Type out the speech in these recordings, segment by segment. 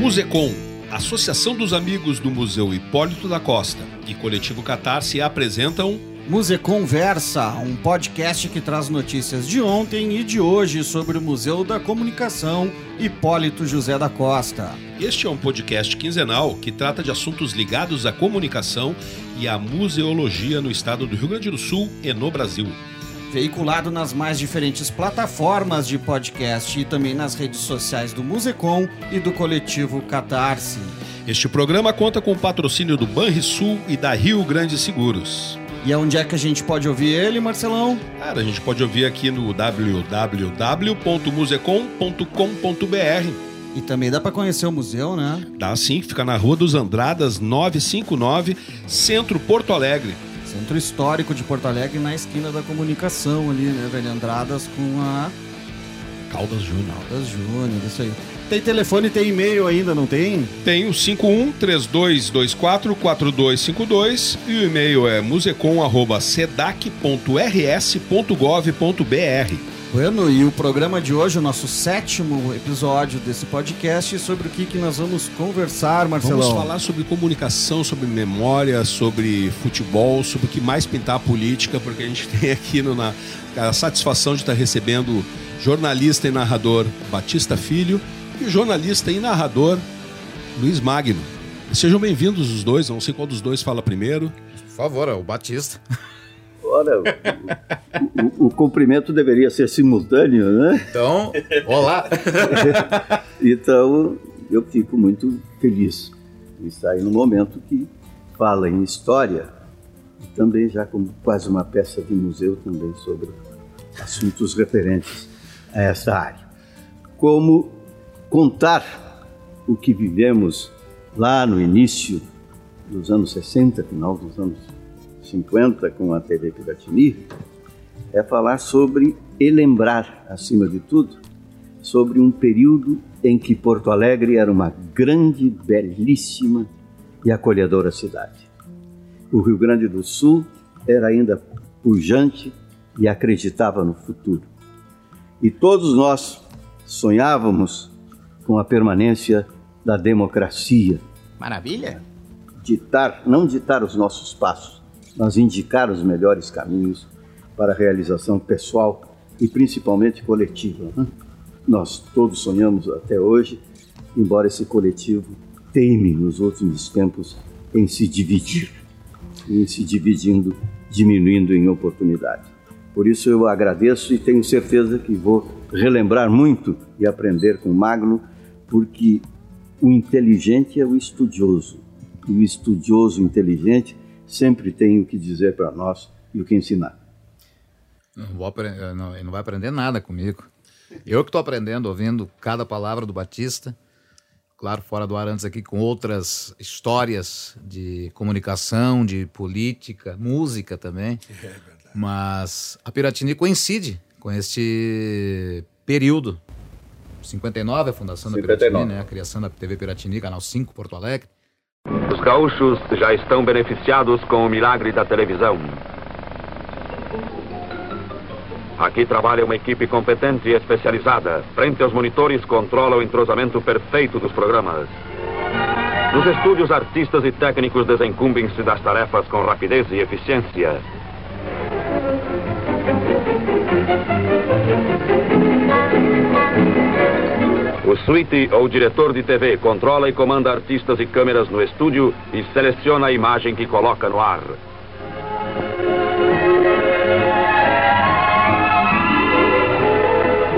Musecom, Associação dos Amigos do Museu Hipólito da Costa e Coletivo Catarse apresentam Museconversa, um podcast que traz notícias de ontem e de hoje sobre o Museu da Comunicação Hipólito José da Costa. Este é um podcast quinzenal que trata de assuntos ligados à comunicação e à museologia no estado do Rio Grande do Sul e no Brasil. Veiculado nas mais diferentes plataformas de podcast e também nas redes sociais do Musecom e do coletivo Catarse. Este programa conta com o patrocínio do Banrisul e da Rio Grande Seguros. E aonde é que a gente pode ouvir ele, Marcelão? Cara, a gente pode ouvir aqui no www.musecom.com.br. E também dá para conhecer o museu, né? Dá sim, fica na Rua dos Andradas 959, Centro Porto Alegre. Centro Histórico de Porto Alegre, na esquina da comunicação ali, né, velho? Andradas com a. Caldas Júnior. Caldas Júnior, isso aí. Tem telefone e tem e-mail ainda, não tem? Tem o 51 3224 4252 e o e-mail é musecom.sedac.rs.gov.br. Bueno, e o programa de hoje, o nosso sétimo episódio desse podcast, sobre o que, que nós vamos conversar, Marcelão? Vamos falar sobre comunicação, sobre memória, sobre futebol, sobre o que mais pintar a política, porque a gente tem aqui no, na, a satisfação de estar recebendo jornalista e narrador Batista Filho e jornalista e narrador Luiz Magno. Sejam bem-vindos os dois, não sei qual dos dois fala primeiro. Por favor, é o Batista. Ora, o, o, o, cumprimento deveria ser simultâneo, né? Então, olá! então, eu fico muito feliz de estar aí no momento que fala em história e também já como quase uma peça de museu também sobre assuntos referentes a essa área. Como contar o que vivemos lá no início dos anos 60, final dos anos 50 com a TV Piratini, é falar sobre e lembrar, acima de tudo, sobre um período em que Porto Alegre era uma grande, belíssima e acolhedora cidade. O Rio Grande do Sul era ainda pujante e acreditava no futuro. E todos nós sonhávamos com a permanência da democracia. Maravilha! Ditar, não ditar os nossos passos, mas indicar os melhores caminhos para a realização pessoal e principalmente coletiva. Né? Nós todos sonhamos até hoje, embora esse coletivo teime nos últimos tempos em se dividir, em se dividindo, diminuindo em oportunidade. Por isso eu agradeço e tenho certeza que vou relembrar muito e aprender com Magno, porque o inteligente é o estudioso. E o estudioso inteligente sempre tem o que dizer para nós e o que ensinar. Não, vou aprender, não, não vai aprender nada comigo. Eu que estou aprendendo, ouvindo cada palavra do Batista. Claro, fora do ar antes aqui com outras histórias de comunicação, de política, música também. É Mas a Piratini coincide com este período. 59 a fundação 59. da Piratini, né? a criação da TV Piratini, Canal 5, Porto Alegre. Os gaúchos já estão beneficiados com o milagre da televisão. Aqui trabalha uma equipe competente e especializada. Frente aos monitores, controla o entrosamento perfeito dos programas. Nos estúdios, artistas e técnicos desencumbem-se das tarefas com rapidez e eficiência. O suíte ou diretor de TV controla e comanda artistas e câmeras no estúdio e seleciona a imagem que coloca no ar.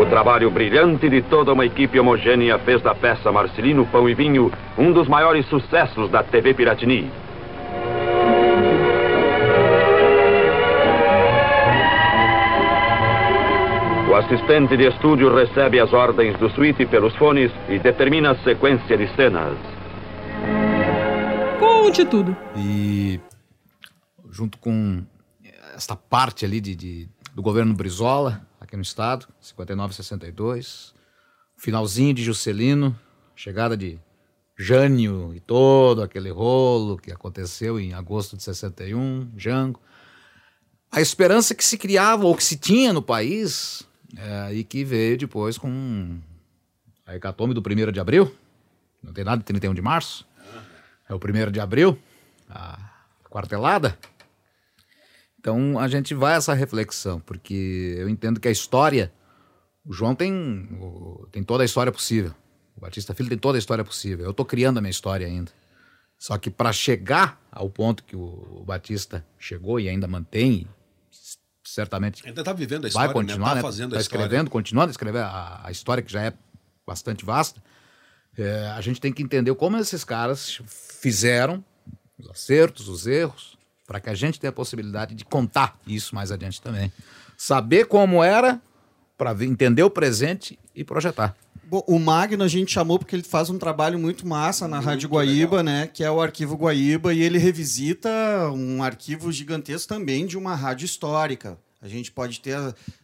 O trabalho brilhante de toda uma equipe homogênea fez da peça Marcelino Pão e Vinho um dos maiores sucessos da TV Piratini. Assistente de estúdio recebe as ordens do suíte pelos fones e determina a sequência de cenas. Conte tudo. E junto com esta parte ali de, de, do governo Brizola, aqui no estado, 59 62, finalzinho de Juscelino, chegada de Jânio e todo aquele rolo que aconteceu em agosto de 61, Jango. a esperança que se criava ou que se tinha no país é, e que veio depois com a hecatombe do 1 de abril. Não tem nada de 31 de março. É o 1 de abril, a quartelada. Então a gente vai a essa reflexão, porque eu entendo que a história. O João tem, tem toda a história possível. O Batista Filho tem toda a história possível. Eu estou criando a minha história ainda. Só que para chegar ao ponto que o Batista chegou e ainda mantém, certamente ainda está vivendo a história, vai continuar, né? Tá, tá fazendo tá a escrevendo, continuando a escrever a, a, história que já é bastante vasta. É, a gente tem que entender como esses caras fizeram os acertos, os erros, para que a gente tenha a possibilidade de contar isso mais adiante também. Saber como era para entender o presente e projetar. Bom, o Magno a gente chamou porque ele faz um trabalho muito massa na muito Rádio Guaíba, legal. né? Que é o Arquivo Guaíba, e ele revisita um arquivo gigantesco também de uma rádio histórica. A gente pode ter,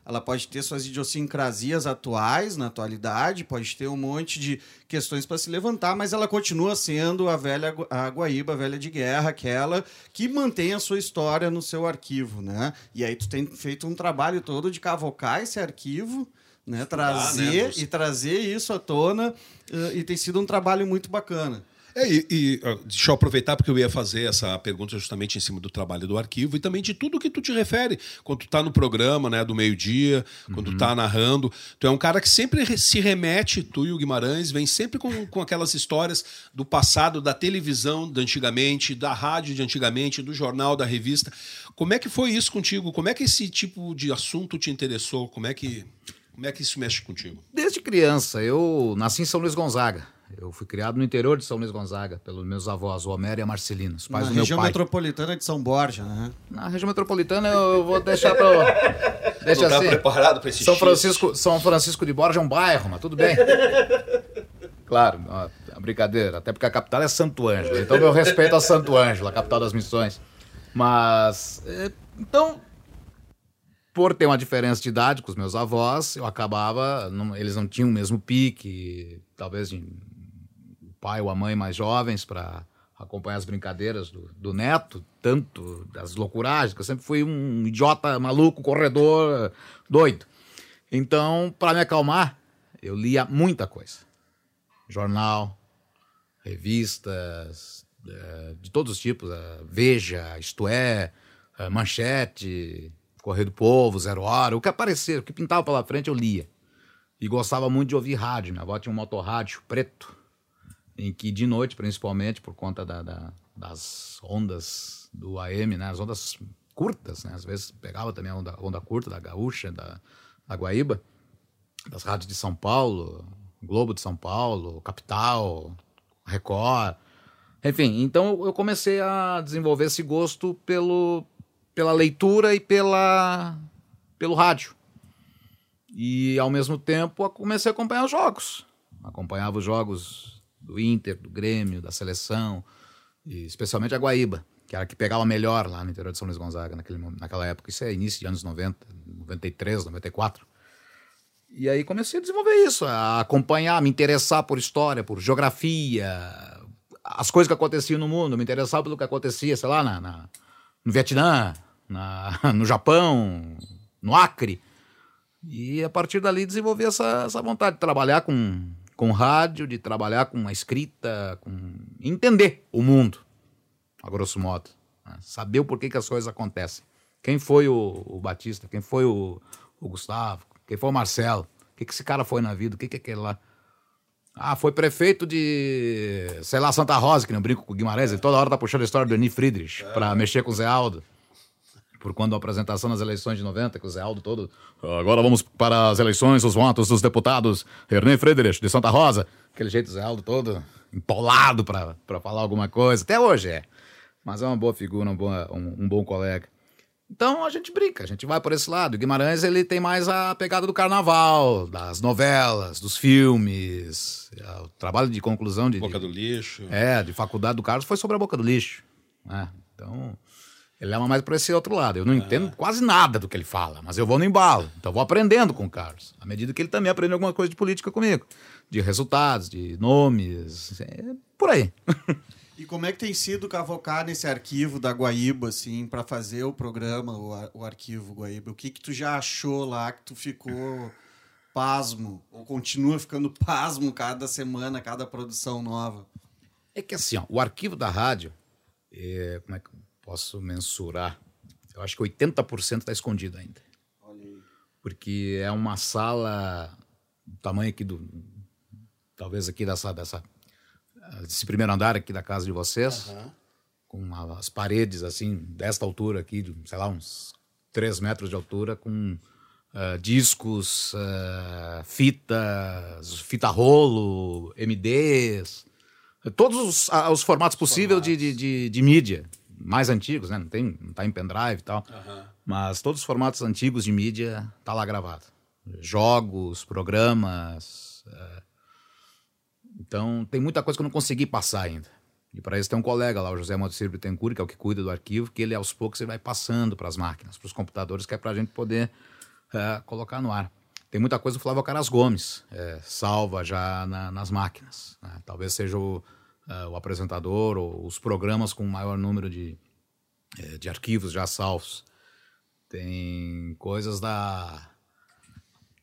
ela pode ter suas idiosincrasias atuais, na atualidade, pode ter um monte de questões para se levantar, mas ela continua sendo a velha a Guaíba, a velha de guerra, aquela que mantém a sua história no seu arquivo, né? E aí tu tem feito um trabalho todo de cavocar esse arquivo, né? Trazer ah, né? e trazer isso à tona, e tem sido um trabalho muito bacana. É, e, e, deixa eu aproveitar porque eu ia fazer essa pergunta justamente em cima do trabalho do arquivo e também de tudo que tu te refere. Quando tu tá no programa, né, do meio-dia, uhum. quando tu tá narrando, tu é um cara que sempre se remete, tu e o Guimarães, vem sempre com, com aquelas histórias do passado, da televisão de antigamente, da rádio de antigamente, do jornal, da revista. Como é que foi isso contigo? Como é que esse tipo de assunto te interessou? Como é que, como é que isso mexe contigo? Desde criança, eu nasci em São Luís Gonzaga. Eu fui criado no interior de São Luís Gonzaga, pelos meus avós, o Homero e a Marcelina, os pais Na do meu pai. região metropolitana de São Borja, né? Na região metropolitana eu vou deixar para Deixa Não assim. Tá preparado para esse São Francisco, São Francisco de Borja é um bairro, mas tudo bem. claro, ó, brincadeira, até porque a capital é Santo Ângelo. Então meu respeito a Santo Ângelo, a capital das missões. Mas é, então por ter uma diferença de idade com os meus avós, eu acabava, não, eles não tinham o mesmo pique, talvez pai ou a mãe mais jovens para acompanhar as brincadeiras do, do, neto, tanto das loucuragens, que eu sempre fui um idiota maluco, corredor, doido. Então, para me acalmar, eu lia muita coisa. Jornal, revistas, é, de todos os tipos, Veja, Isto É, Manchete, Correio do Povo, Zero Hora, o que aparecer, o que pintava pela frente eu lia. E gostava muito de ouvir rádio. Minha avó tinha um motorrádio preto, em que de noite, principalmente, por conta da, da, das ondas do AM, né, as ondas curtas, né, às vezes pegava também a onda, onda curta da Gaúcha, da, da Guaíba, das rádios de São Paulo, Globo de São Paulo, Capital, Record. Enfim, então eu comecei a desenvolver esse gosto pelo, pela leitura e pela, pelo rádio. E ao mesmo tempo comecei a acompanhar os jogos. Acompanhava os jogos do Inter, do Grêmio, da seleção, especialmente a Guaíba, que era a que pegava melhor lá no interior de São Luís Gonzaga naquele, naquela época. Isso é início de anos 90, 93, 94. E aí comecei a desenvolver isso, a acompanhar, me interessar por história, por geografia, as coisas que aconteciam no mundo, me interessar pelo que acontecia, sei lá, na, na no Vietnã, na, no Japão, no Acre. E a partir dali desenvolvi essa, essa vontade de trabalhar com, com rádio, de trabalhar com a escrita, com entender o mundo, a grosso modo. Né? Saber o porquê que as coisas acontecem. Quem foi o, o Batista, quem foi o, o, Gustavo, quem foi o Marcelo, o que, que esse cara foi na vida, o que, que é aquele lá. Ah, foi prefeito de, sei lá, Santa Rosa, que não brinco com o Guimarães, ele toda hora tá puxando a história do Eni Friedrich é. para mexer com o Zé Aldo por quando a apresentação nas eleições de 90, que o Zé Aldo todo. Agora vamos para as eleições, os votos dos deputados. René Friedrich, de Santa Rosa. Aquele jeito, Zé Aldo todo empolado para falar alguma coisa. Até hoje é. Mas é uma boa figura, um bom, um, um bom colega. Então a gente brinca, a gente vai por esse lado. O Guimarães ele tem mais a pegada do carnaval, das novelas, dos filmes. É, o trabalho de conclusão de. Boca de, do Lixo. É, de faculdade do Carlos foi sobre a Boca do Lixo. Né? Então ele leva mais para esse outro lado. Eu não entendo quase nada do que ele fala, mas eu vou no embalo. Então eu vou aprendendo com o Carlos. À medida que ele também aprende alguma coisa de política comigo. De resultados, de nomes, é por aí. E como é que tem sido cavocar nesse arquivo da Guaíba, assim, para fazer o programa, o, o arquivo Guaíba? O que que tu já achou lá que tu ficou pasmo? Ou continua ficando pasmo cada semana, cada produção nova? É que assim, ó, o arquivo da rádio, é, como é que posso mensurar? Eu acho que 80% está escondido ainda. Porque é uma sala do tamanho aqui do. Talvez aqui dessa, dessa. Desse primeiro andar aqui da casa de vocês. Aham. Com as paredes assim, desta altura aqui, de, sei lá, uns 3 metros de altura, com ah, discos, ah, fitas, fita rolo, MDs, todos os, ah, os formatos possíveis de, de, de, de mídia, mais antigos, né? Não tem, não tá em pendrive e tal. Mas todos os formatos antigos de mídia tá lá gravado. Jogos, programas. eh, Então tem muita coisa que eu não consegui passar ainda. E para isso tem um colega lá, o José Moacir Bittencourt, que é o que cuida do arquivo, que ele aos poucos ele vai passando para as máquinas, para os computadores, que é para a gente poder eh, colocar no ar. Tem muita coisa do Flávio Caras Gomes, eh, salva já na- nas máquinas. né? Talvez seja o, eh, o apresentador ou os programas com maior número de, eh, de arquivos já salvos. Tem coisas da.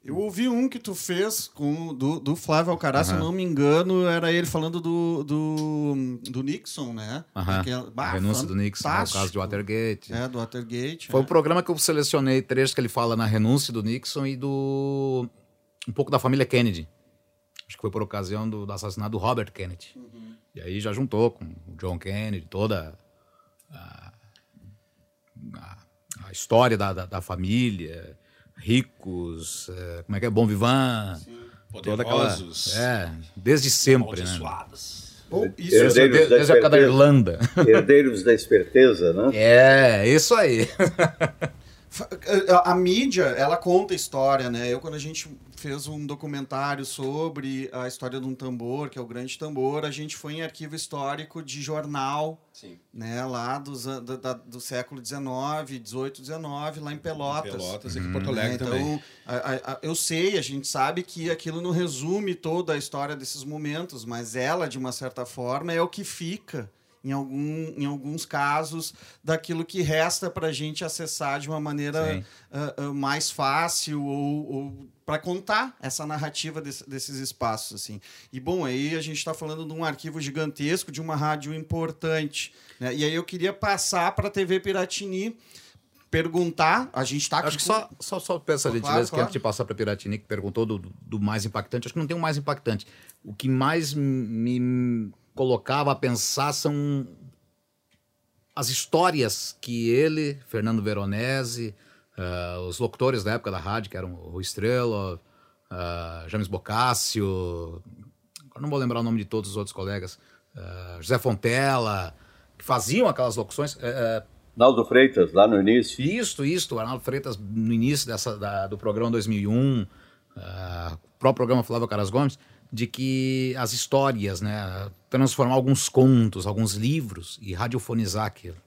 Eu ouvi um que tu fez com do, do Flávio Alcaraz, se eu não me engano, era ele falando do, do, do Nixon, né? Aham, Aquela- a bah, renúncia do Nixon, né, o fantástico. caso de Watergate. É, do Watergate. Foi é. um programa que eu selecionei trechos que ele fala na renúncia do Nixon e do. um pouco da família Kennedy. Acho que foi por ocasião do, do assassinato do Robert Kennedy. E aí já juntou com o John Kennedy, toda a, a- a história da, da, da família, ricos, eh, como é que é, Bom Vivant. Toda aquela, é, desde sempre, né? Bom, Herdeiros isso, Desde, da desde a época da. Irlanda. Herdeiros da esperteza, né? É, isso aí. A, a mídia, ela conta história, né? Eu, quando a gente fez um documentário sobre a história de um tambor, que é o Grande Tambor, a gente foi em arquivo histórico de jornal, Sim. né? Lá dos, da- da- do século XIX, XVIII, XIX, lá em Pelotas. Pelotas, aqui em Porto Alegre né? também. Então, a- a- a- eu sei, a gente sabe que aquilo não resume toda a história desses momentos, mas ela, de uma certa forma, é o que fica, em, algum, em alguns casos, daquilo que resta para a gente acessar de uma maneira ah, ah, mais fácil ou, para contar essa narrativa desse- desses espaços. assim. E, bom, aí a gente está falando de um arquivo gigantesco, de uma rádio importante. né? E aí eu queria passar para a TV Piratini perguntar, a gente está aqui Acho que só, só, só peço a Claro, gentileza que claro. antes de passar para Piratini, que perguntou do, do mais impactante, acho que não tem um mais impactante. O que mais me colocava a pensar são as histórias que ele, Fernando Veronese, ah, os locutores da época da rádio, que eram o Estrela, ah, James Boccaccio, não vou lembrar o nome de todos os outros colegas, ah, José Fontela, que faziam aquelas locuções. eh, eh, Naldo Freitas, lá no início. isto, isto, o Arnaldo Freitas, no início dessa, da- do programa 2001, ah, o próprio programa Flávio Caras Gomes, de que as histórias, né, transformar alguns contos, alguns livros e radiofonizar aquilo.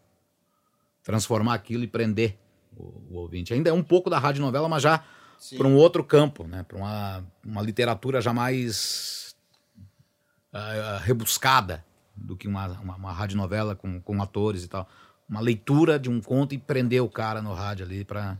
Transformar aquilo e prender o, o ouvinte. Ainda é um pouco da radionovela, mas já para um outro campo, né, para uma, uma literatura já mais ah, rebuscada do que uma, uma, uma radionovela com, com atores e tal. Uma leitura de um conto e prender o cara no rádio ali para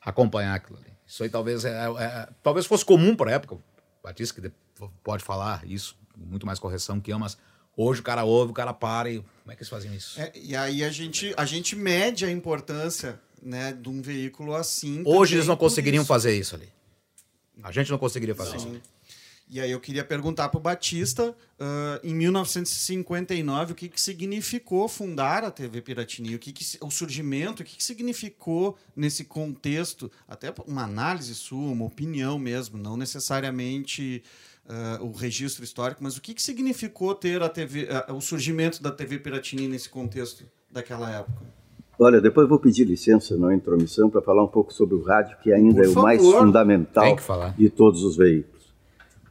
acompanhar aquilo ali. Isso aí talvez é, é- talvez fosse comum para época. O Batista que pode falar isso com muito mais correção que eu, mas hoje o cara ouve, o cara para e como é que eles faziam isso? É, e aí a gente, a gente mede a importância né, de um veículo assim. hoje eles não conseguiriam isso. fazer isso ali. A gente não conseguiria fazer Sim. isso. E aí eu queria perguntar para o Batista, ah, em 1959, o que, que significou fundar a TV Piratini? O, que que, o surgimento, o que, que significou nesse contexto? Até uma análise sua, uma opinião mesmo, não necessariamente ah, o registro histórico, mas o que, que significou ter a TV, ah, o surgimento da TV Piratini nesse contexto daquela época? Olha, depois vou pedir licença na intromissão para falar um pouco sobre o rádio, que ainda Por é o mais favor. fundamental de todos os veículos.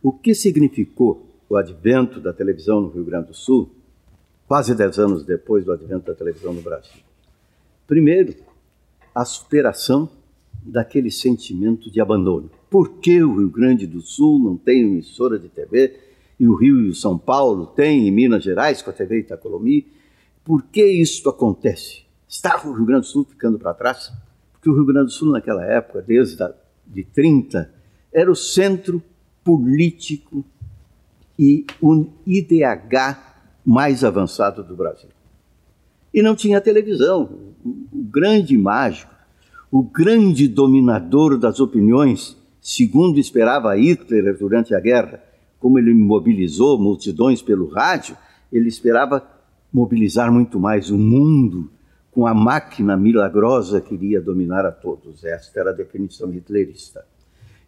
O que significou o advento da televisão no Rio Grande do Sul, quase dez anos depois do advento da televisão no Brasil? Primeiro, a superação daquele sentimento de abandono. Por que o Rio Grande do Sul não tem emissora de TV e o Rio e o São Paulo têm em Minas Gerais com a TV Itacolomi. Por que isso acontece? Estava o Rio Grande do Sul ficando para trás? Porque o Rio Grande do Sul, naquela época, desde a, de 30, era o centro político e um IDH mais avançado do Brasil. E não tinha televisão. O grande mágico, o grande dominador das opiniões, segundo esperava Hitler durante a guerra, como ele mobilizou multidões pelo rádio, ele esperava mobilizar muito mais o mundo com a máquina milagrosa que iria dominar a todos. Esta era a definição hitlerista.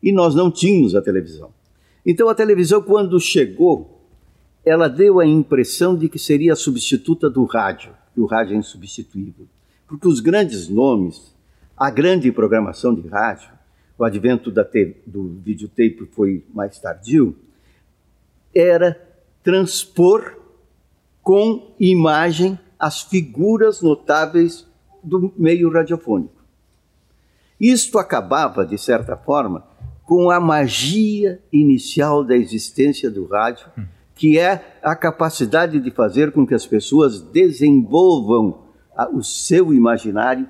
E nós não tínhamos a televisão. Então a televisão, quando chegou, ela deu a impressão de que seria a substituta do rádio, e o rádio é insubstituível. Porque os grandes nomes, a grande programação de rádio, o advento da do videotape foi mais tardio, era transpor com imagem as figuras notáveis do meio radiofônico. Isto acabava, de certa forma, com a magia inicial da existência do rádio, que é a capacidade de fazer com que as pessoas desenvolvam o seu imaginário,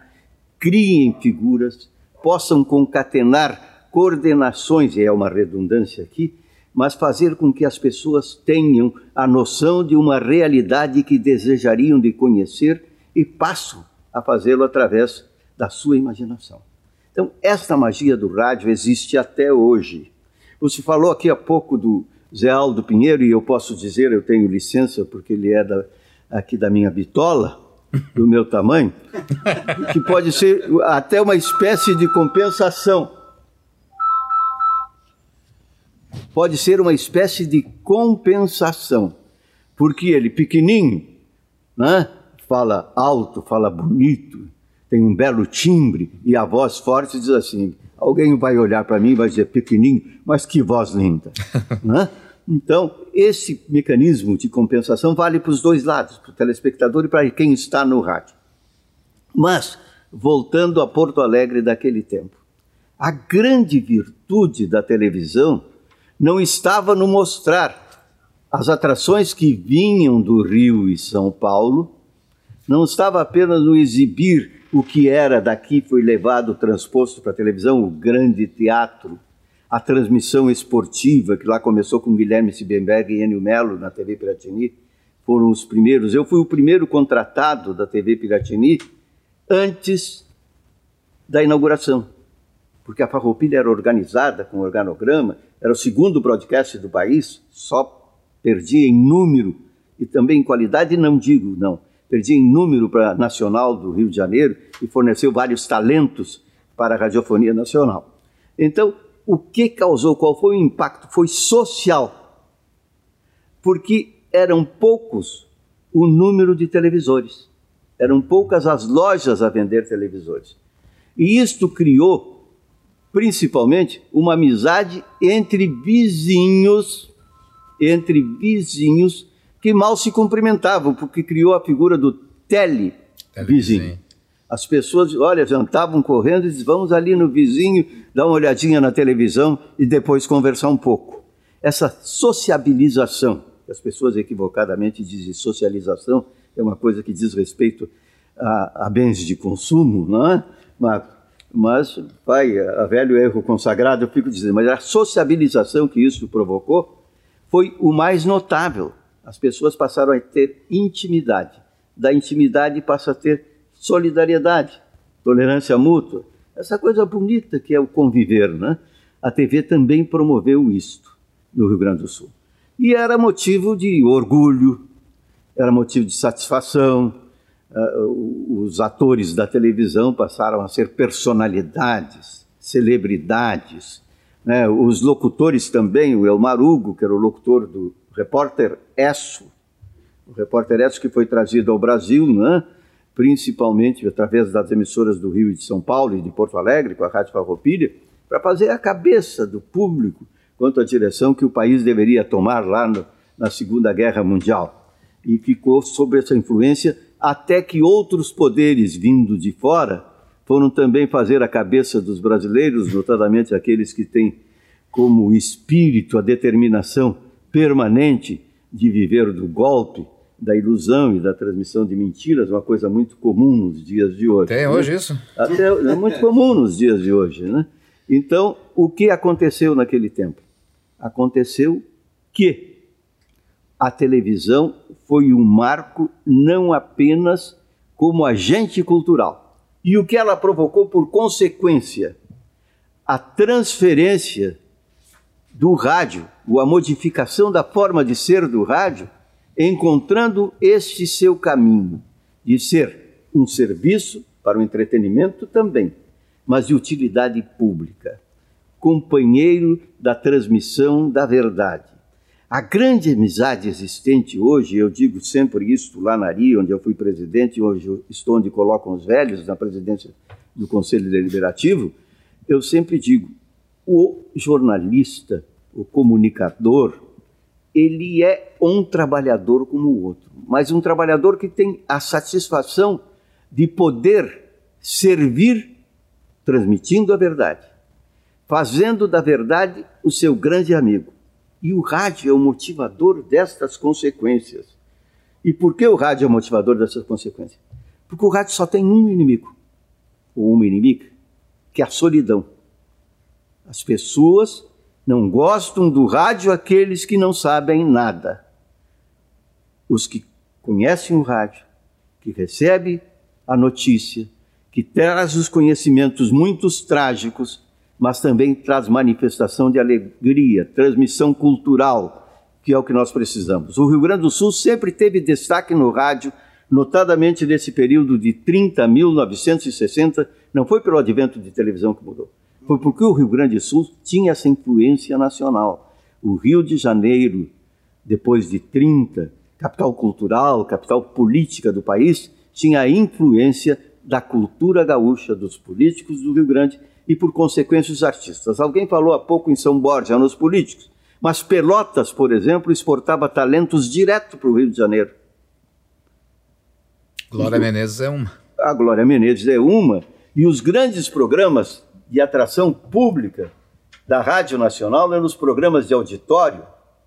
criem figuras, possam concatenar coordenações, e é uma redundância aqui, mas fazer com que as pessoas tenham a noção de uma realidade que desejariam de conhecer e passam a fazê-lo através da sua imaginação. Então, esta magia do rádio existe até hoje. Você falou aqui há pouco do Zé Aldo Pinheiro, e eu posso dizer, eu tenho licença, porque ele é da, aqui da minha bitola, do meu tamanho, que pode ser até uma espécie de compensação. Pode ser uma espécie de compensação, porque ele pequenininho, né? fala alto, fala bonito, tem um belo timbre e a voz forte diz assim: alguém vai olhar para mim e vai dizer pequenininho, mas que voz linda. né? Então, esse mecanismo de compensação vale para os dois lados, para o telespectador e para quem está no rádio. Mas, voltando a Porto Alegre daquele tempo, a grande virtude da televisão não estava no mostrar as atrações que vinham do Rio e São Paulo, não estava apenas no exibir o que era daqui foi levado, transposto para a televisão, o grande teatro, a transmissão esportiva, que lá começou com Guilherme Sibemberg e Enio Melo na TV Piratini, foram os primeiros. Eu fui o primeiro contratado da TV Piratini antes da inauguração, porque a Farroupilha era organizada com organograma, era o segundo broadcast do país, só perdia em número e também em qualidade, não digo, não, perdia em número para a Nacional do Rio de Janeiro e forneceu vários talentos para a radiofonia nacional. Então, o que causou, qual foi o impacto? Foi social, porque eram poucos o número de televisores, eram poucas as lojas a vender televisores. E isto criou, principalmente, uma amizade entre vizinhos, entre vizinhos que mal se cumprimentavam, porque criou a figura do televizinho. As pessoas, olha, jantavam correndo e diziam, vamos ali no vizinho, dar uma olhadinha na televisão e depois conversar um pouco. Essa sociabilização, as pessoas equivocadamente dizem socialização, é uma coisa que diz respeito a, a bens de consumo, não é? Mas, mas vai, a velho erro consagrado, eu fico dizendo, mas a sociabilização que isso provocou foi o mais notável. As pessoas passaram a ter intimidade. Da intimidade passa a ter solidariedade, tolerância mútua. Essa coisa bonita que é o conviver, né? A TV também promoveu isto no Rio Grande do Sul. E era motivo de orgulho, era motivo de satisfação. Uh, os atores da televisão passaram a ser personalidades, celebridades. Né? Os locutores também, o Elmar Hugo, que era o locutor do repórter Esso, o repórter Esso que foi trazido ao Brasil, né? Principalmente através das emissoras do Rio e de São Paulo e de Porto Alegre, com a Rádio Farroupilha, para fazer a cabeça do público quanto à direção que o país deveria tomar lá no, na Segunda Guerra Mundial. E ficou sob essa influência até que outros poderes vindo de fora foram também fazer a cabeça dos brasileiros, notadamente aqueles que têm como espírito a determinação permanente de viver do golpe, da ilusão e da transmissão de mentiras, uma coisa muito comum nos dias de hoje. Tem né? hoje isso? Até, é muito comum nos dias de hoje. Né? Então, o que aconteceu naquele tempo? Aconteceu que a televisão foi um marco não apenas como agente cultural, e o que ela provocou por consequência? A transferência do rádio, ou a modificação da forma de ser do rádio, encontrando este seu caminho de ser um serviço para o entretenimento também, mas de utilidade pública, companheiro da transmissão da verdade. A grande amizade existente hoje, eu digo sempre isso lá na ARI, onde eu fui presidente, hoje estou onde colocam os velhos, na presidência do Conselho Deliberativo, eu sempre digo, o jornalista, o comunicador, ele é um trabalhador como o outro, mas um trabalhador que tem a satisfação de poder servir transmitindo a verdade, fazendo da verdade o seu grande amigo. E o rádio é o motivador destas consequências. E por que o rádio é o motivador dessas consequências? Porque o rádio só tem um inimigo, ou uma inimiga, que é a solidão. As pessoas não gostam do rádio aqueles que não sabem nada. Os que conhecem o rádio, que recebem a notícia, que traz os conhecimentos muito trágicos, mas também traz manifestação de alegria, transmissão cultural, que é o que nós precisamos. O Rio Grande do Sul sempre teve destaque no rádio, notadamente nesse período de 30 a 1960, não foi pelo advento de televisão que mudou foi porque o Rio Grande do Sul tinha essa influência nacional. O Rio de Janeiro, depois de 30, capital cultural, capital política do país, tinha a influência da cultura gaúcha, dos políticos do Rio Grande e, por consequência, os artistas. Alguém falou há pouco em São Borja, nos políticos, mas Pelotas, por exemplo, exportava talentos direto para o Rio de Janeiro. Glória Menezes é uma. A Glória Menezes é uma. E os grandes programas de atração pública da Rádio Nacional né, nos programas de auditório,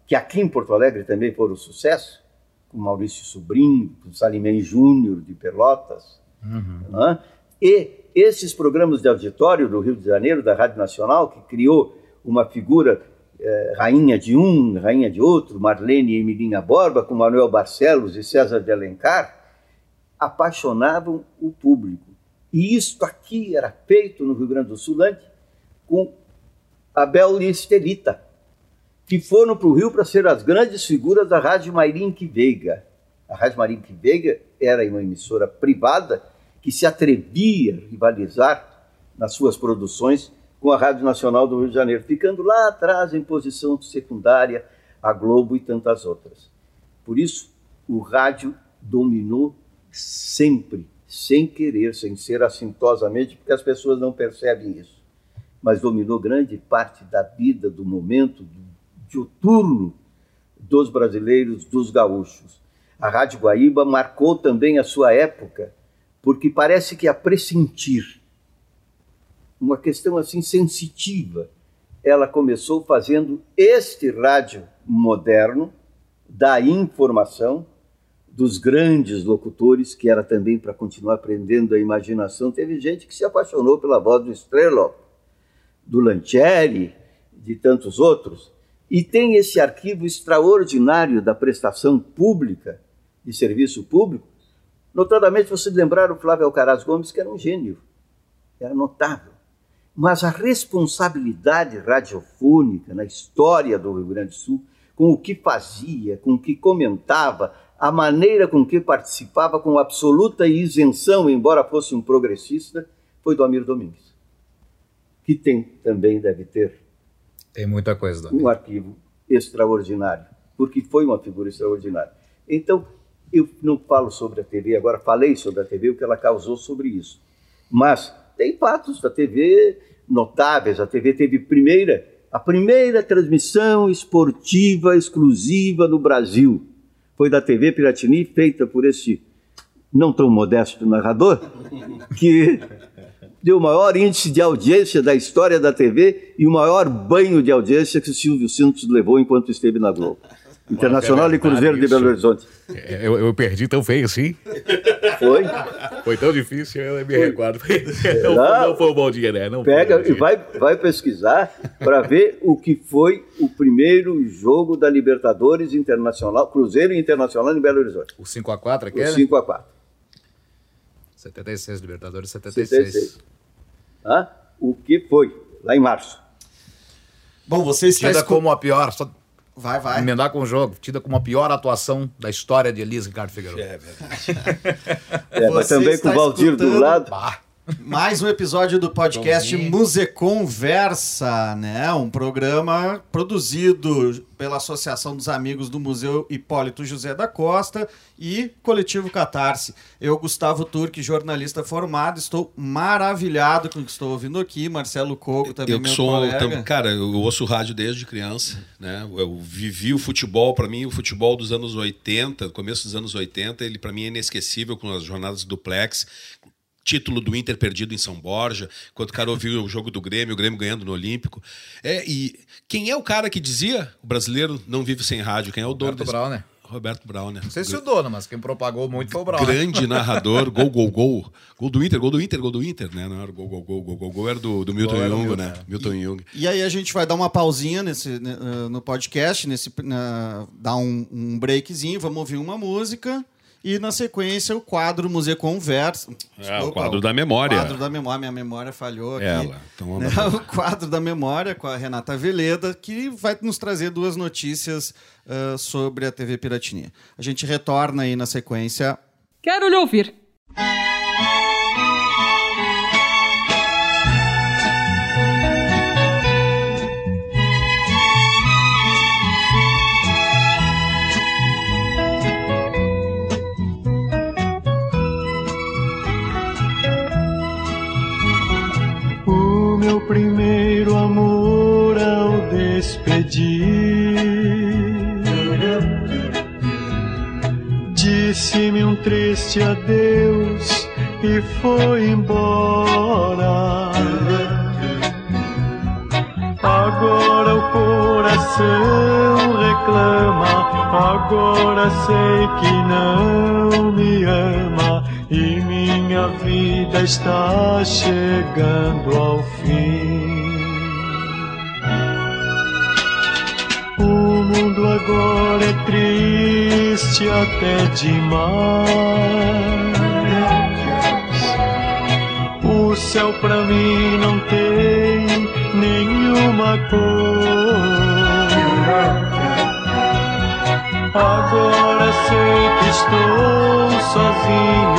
que aqui em Porto Alegre também foram um sucesso, com Maurício Sobrinho, com Salimem Júnior de Pelotas. Uhum. Né? E esses programas de auditório do Rio de Janeiro, da Rádio Nacional, que criou uma figura eh, rainha de um, rainha de outro, Marlene e Emilinha Borba, com Manuel Barcelos e César de Alencar, apaixonavam o público. E isto aqui era feito no Rio Grande do Sul antes com Abel e Estelita, que foram para o Rio para ser as grandes figuras da Rádio Mairink Veiga. A Rádio Mairink Veiga era uma emissora privada que se atrevia a rivalizar nas suas produções com a Rádio Nacional do Rio de Janeiro, ficando lá atrás em posição secundária a Globo e tantas outras. Por isso, o rádio dominou sempre sem querer, sem ser assintosamente, porque as pessoas não percebem isso. Mas dominou grande parte da vida, do momento, do diuturno dos brasileiros, dos gaúchos. A Rádio Guaíba marcou também a sua época, porque parece que a pressentir, uma questão assim sensitiva, ela começou fazendo este rádio moderno da informação, dos grandes locutores, que era também para continuar aprendendo a imaginação. Teve gente que se apaixonou pela voz do Strelov, do Lancieri, de tantos outros. E tem esse arquivo extraordinário da prestação pública, de serviço público. Notadamente, você lembrar o Flávio Alcaraz Gomes, que era um gênio, era notável. Mas a responsabilidade radiofônica na história do Rio Grande do Sul, com o que fazia, com o que comentava, a maneira com que participava com absoluta isenção, embora fosse um progressista, foi do Amir Domingues, que tem também deve ter tem muita coisa, um arquivo extraordinário, porque foi uma figura extraordinária. Então, eu não falo sobre a TV agora, falei sobre a TV, o que ela causou sobre isso. Mas tem fatos da TV notáveis. A TV teve primeira, a primeira transmissão esportiva exclusiva no Brasil foi da TV Piratini, feita por esse não tão modesto narrador, que deu o maior índice de audiência da história da TV e o maior banho de audiência que o Silvio Santos levou enquanto esteve na Globo. Internacional e Cruzeiro de Belo Horizonte. É, Eu, eu perdi tão feio assim. Foi? Foi tão difícil, eu me recordo. Não, Não. foi um bom dia, né? Não foi um Pega bom e dia. vai, vai pesquisar para ver o que foi o primeiro jogo da Libertadores Internacional, Cruzeiro Internacional em Belo Horizonte. O 5x4 O aquele? 5 a 4 76, Libertadores 76. 76. Tá? O que foi? Lá em março. Bom, você está escu- como a pior, só Vai, vai. emendar com o jogo, tida como a pior atuação da história de Elis Ricardo Figueiredo. É verdade. É, mas Você também está com o Valdir do escutando- lado. Bah, Mais um episódio do podcast Tomzinho. Museconversa, né? Um programa produzido pela Associação dos Amigos do Museu Hipólito José da Costa e Coletivo Catarse. Eu, Gustavo Turque, jornalista formado, estou maravilhado com o que estou ouvindo aqui. Marcelo Cogo também, Eu meu sou, colega. tam- cara, eu ouço rádio desde criança, né? Eu vivi o futebol, para mim, o futebol dos anos 80, começo dos anos 80, ele para mim é inesquecível com as jornadas do Plex, título do Inter perdido em São Borja, quando o cara ouviu o jogo do Grêmio, o Grêmio ganhando no Olímpico. É, e quem é o cara que dizia o brasileiro não vive sem rádio? Quem é o dono Roberto desse- Brown, né? Roberto Brown, né? Não sei se o dono, mas quem propagou muito foi o Brown. né? Grande narrador, gol, gol, gol. Gol do Inter, gol do Inter, gol do Inter, né? Não era gol, gol, gol, gol, gol, gol era do, do Milton Jung, Milton, né? é. Milton Jung. E aí a gente vai dar uma pausinha nesse, né, no podcast, nesse, na- dar um, um breakzinho, vamos ouvir uma música e na sequência o quadro Museu Conversa. É, o quadro da memória. quadro da memória, minha memória falhou aqui. Ela. Então, Né, O quadro da memória com a Renata Veleda, que vai nos trazer duas notícias uh, sobre a TV Piratininha. A gente retorna aí na sequência. Quero lhe ouvir. Primeiro amor ao despedir. Disse-me um triste adeus e foi embora. Agora o coração reclama Agora sei que não me ama E minha vida está chegando ao fim. O mundo agora é triste até demais. O céu pra mim não tem nenhuma cor. Agora sei que estou sozinho,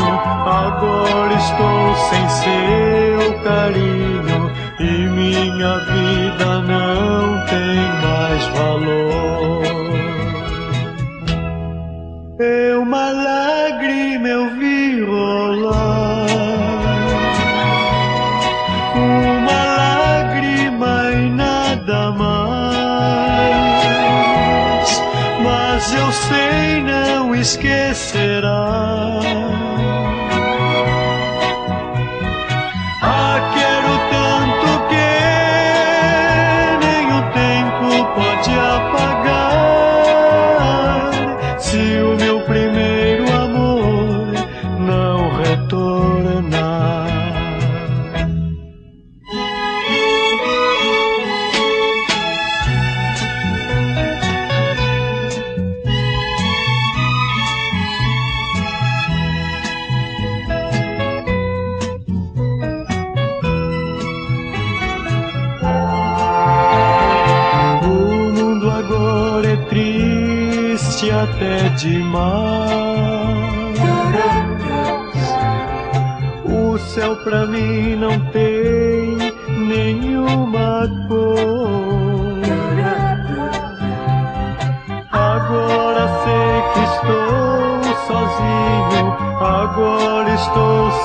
sem seu carinho e minha vida não tem mais valor. É uma lágrima eu vi rolar uma lágrima e nada mais. Mas eu sei não esquecerá.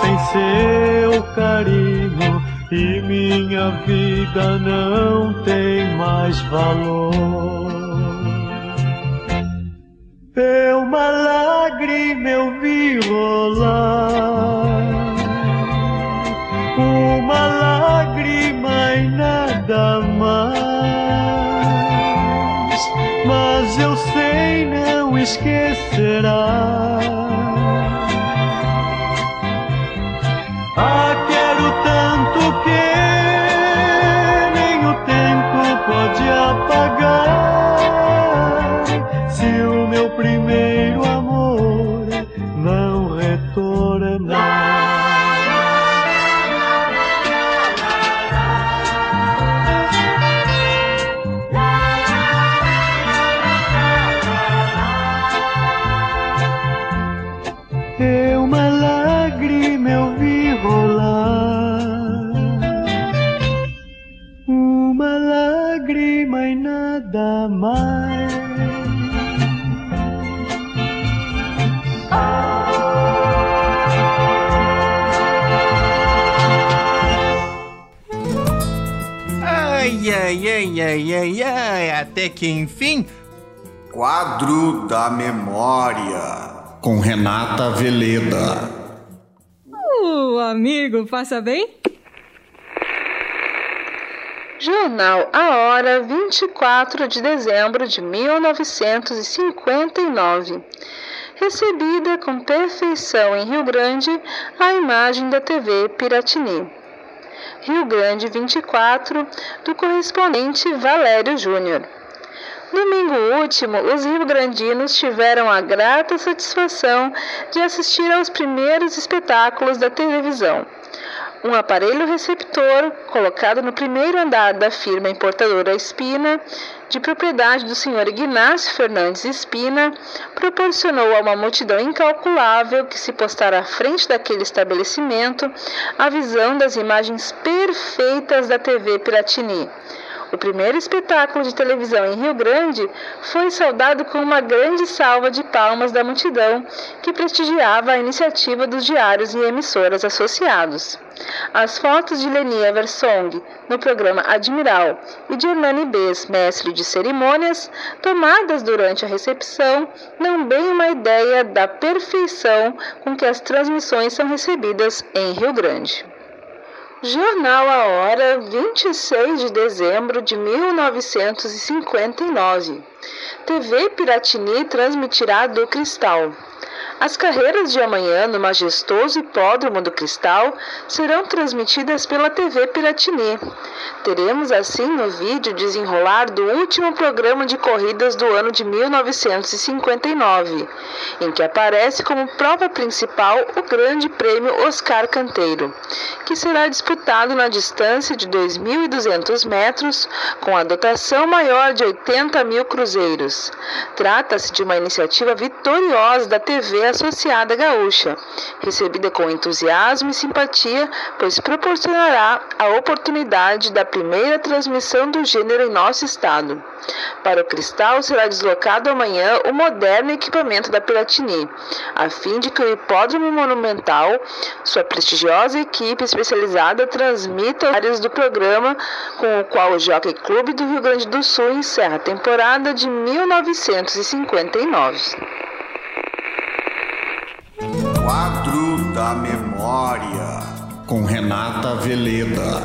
Sem seu carinho. E minha vida não tem mais valor. Da Memória, com Renata Veleda. Uh, amigo, passa bem? Jornal A Hora, 24 de dezembro de 1959. Recebida com perfeição em Rio Grande a imagem da TV Piratini. Rio Grande 24, do correspondente Valério Júnior. Domingo último, os rio-grandinos tiveram a grata satisfação de assistir aos primeiros espetáculos da televisão. Um aparelho receptor, colocado no primeiro andar da firma importadora Espina, de propriedade do senhor Ignácio Fernandes Espina, proporcionou a uma multidão incalculável que se postara à frente daquele estabelecimento a visão das imagens perfeitas da TV Piratini. O primeiro espetáculo de televisão em Rio Grande foi saudado com uma grande salva de palmas da multidão que prestigiava a iniciativa dos diários e emissoras associados. As fotos de Leni Eversong no programa Admiral e de Hernani Bess, mestre de cerimônias, tomadas durante a recepção, dão bem uma ideia da perfeição com que as transmissões são recebidas em Rio Grande. Jornal A Hora, 26 de dezembro de 1959. TV Piratini transmitirá do Cristal. As carreiras de amanhã no majestoso hipódromo do Cristal serão transmitidas pela TV Piratini. Teremos assim no vídeo desenrolar do último programa de corridas do ano de 1959, em que aparece como prova principal o Grande Prêmio Oscar Canteiro, que será disputado na distância de 2.200 metros com a dotação maior de 80 mil cruzeiros. Trata-se de uma iniciativa vitoriosa da TV Associada Gaúcha, recebida com entusiasmo e simpatia, pois proporcionará a oportunidade da primeira transmissão do gênero em nosso estado. Para o Cristal será deslocado amanhã o moderno equipamento da Piratini, a fim de que o Hipódromo Monumental, sua prestigiosa equipe especializada, transmita áreas do programa com o qual o Jockey Clube do Rio Grande do Sul encerra a temporada de 1959. Quadro da Memória, com Renata Veleda.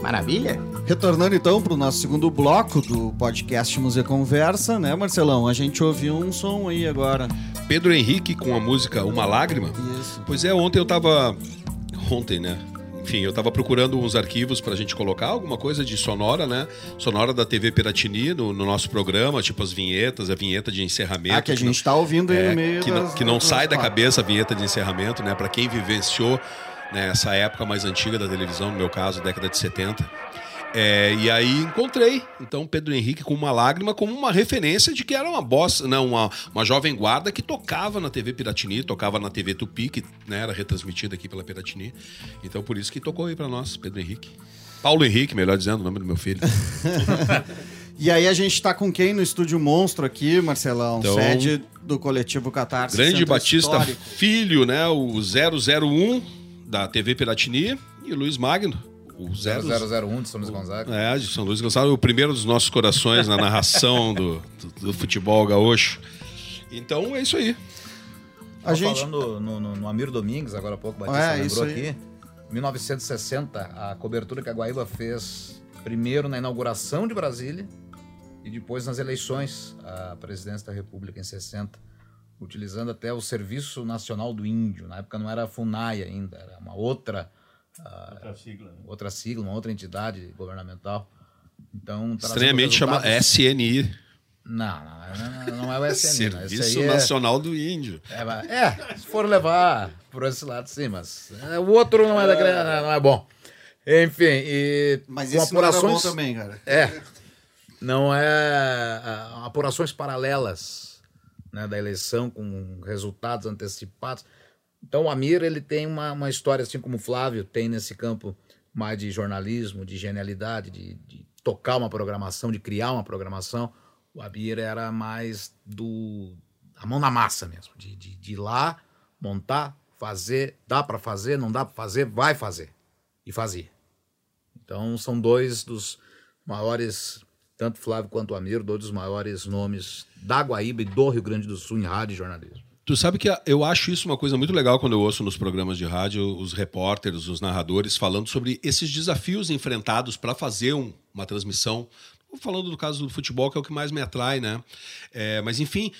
Maravilha. Retornando então para o nosso segundo bloco do podcast Música Conversa, né, Marcelão? A gente ouviu um som aí agora. Pedro Henrique com a música Uma Lágrima. Isso. Pois é, ontem eu tava. Ontem, né? Enfim, eu tava procurando uns arquivos pra gente colocar alguma coisa de sonora, né? Sonora da TV Piratini no, no nosso programa, tipo as vinhetas, a vinheta de encerramento. Ah, que a gente tá ouvindo aí é, no meio que, não, das- que não das sai da quatro. cabeça a vinheta de encerramento, né? Pra quem vivenciou né, essa época mais antiga da televisão, no meu caso, década de 70. É, e aí encontrei, então, Pedro Henrique com uma lágrima como uma referência de que era uma bossa, não, uma, uma jovem guarda que tocava na TV Piratini, tocava na TV Tupi, que né, era retransmitida aqui pela Piratini. Então, por isso que tocou aí pra nós, Pedro Henrique. Paulo Henrique, melhor dizendo, o nome do meu filho. E aí a gente tá com quem no Estúdio Monstro aqui, Marcelão? Então, Sede do coletivo Catarse. Grande Centro Batista Histórico. Filho, né? O 001 da TV Piratini e o Luiz Magno. O 001 0001 de São Luís Gonzaga. É, de São Luís Gonçalo, o primeiro dos nossos corações na narração do, do, do futebol gaúcho. Então é isso aí. A Tava gente- Falando no, no, no Amiro Domingues, agora há pouco, Batista É, lembrou isso aí. aqui. 1960, a cobertura que a Guaíba fez primeiro na inauguração de Brasília e depois nas eleições à presidência da República em 60, utilizando até o Serviço Nacional do Índio. Na época não era a FUNAI ainda, era uma outra, uh, outra, sigla, né? outra sigla, uma outra entidade governamental. Então, Estranhamente chama SNI. Não, não, não, é o SNI. Serviço é Nacional do Índio. É, é, se for levar por esse lado, sim, mas é, o outro não é, da, não é bom. Enfim, e mas com apurações também, cara. É. Não é apurações paralelas né, da eleição com resultados antecipados. Então o Amir ele tem uma, uma história assim como o Flávio tem nesse campo mais de jornalismo, de genialidade, de, de tocar uma programação, de criar uma programação. O Amir era mais do a mão na massa mesmo, de, de, de ir lá, montar, fazer, dá para fazer, não dá para fazer, vai fazer. E fazia. Então são dois dos maiores, tanto Flávio quanto Amir, dois dos maiores nomes da Guaíba e do Rio Grande do Sul em rádio e jornalismo. Tu sabe que eu acho isso uma coisa muito legal quando eu ouço nos programas de rádio os repórteres, os narradores falando sobre esses desafios enfrentados para fazer um, uma transmissão. Falando do caso do futebol, que é o que mais me atrai, né? É, mas enfim,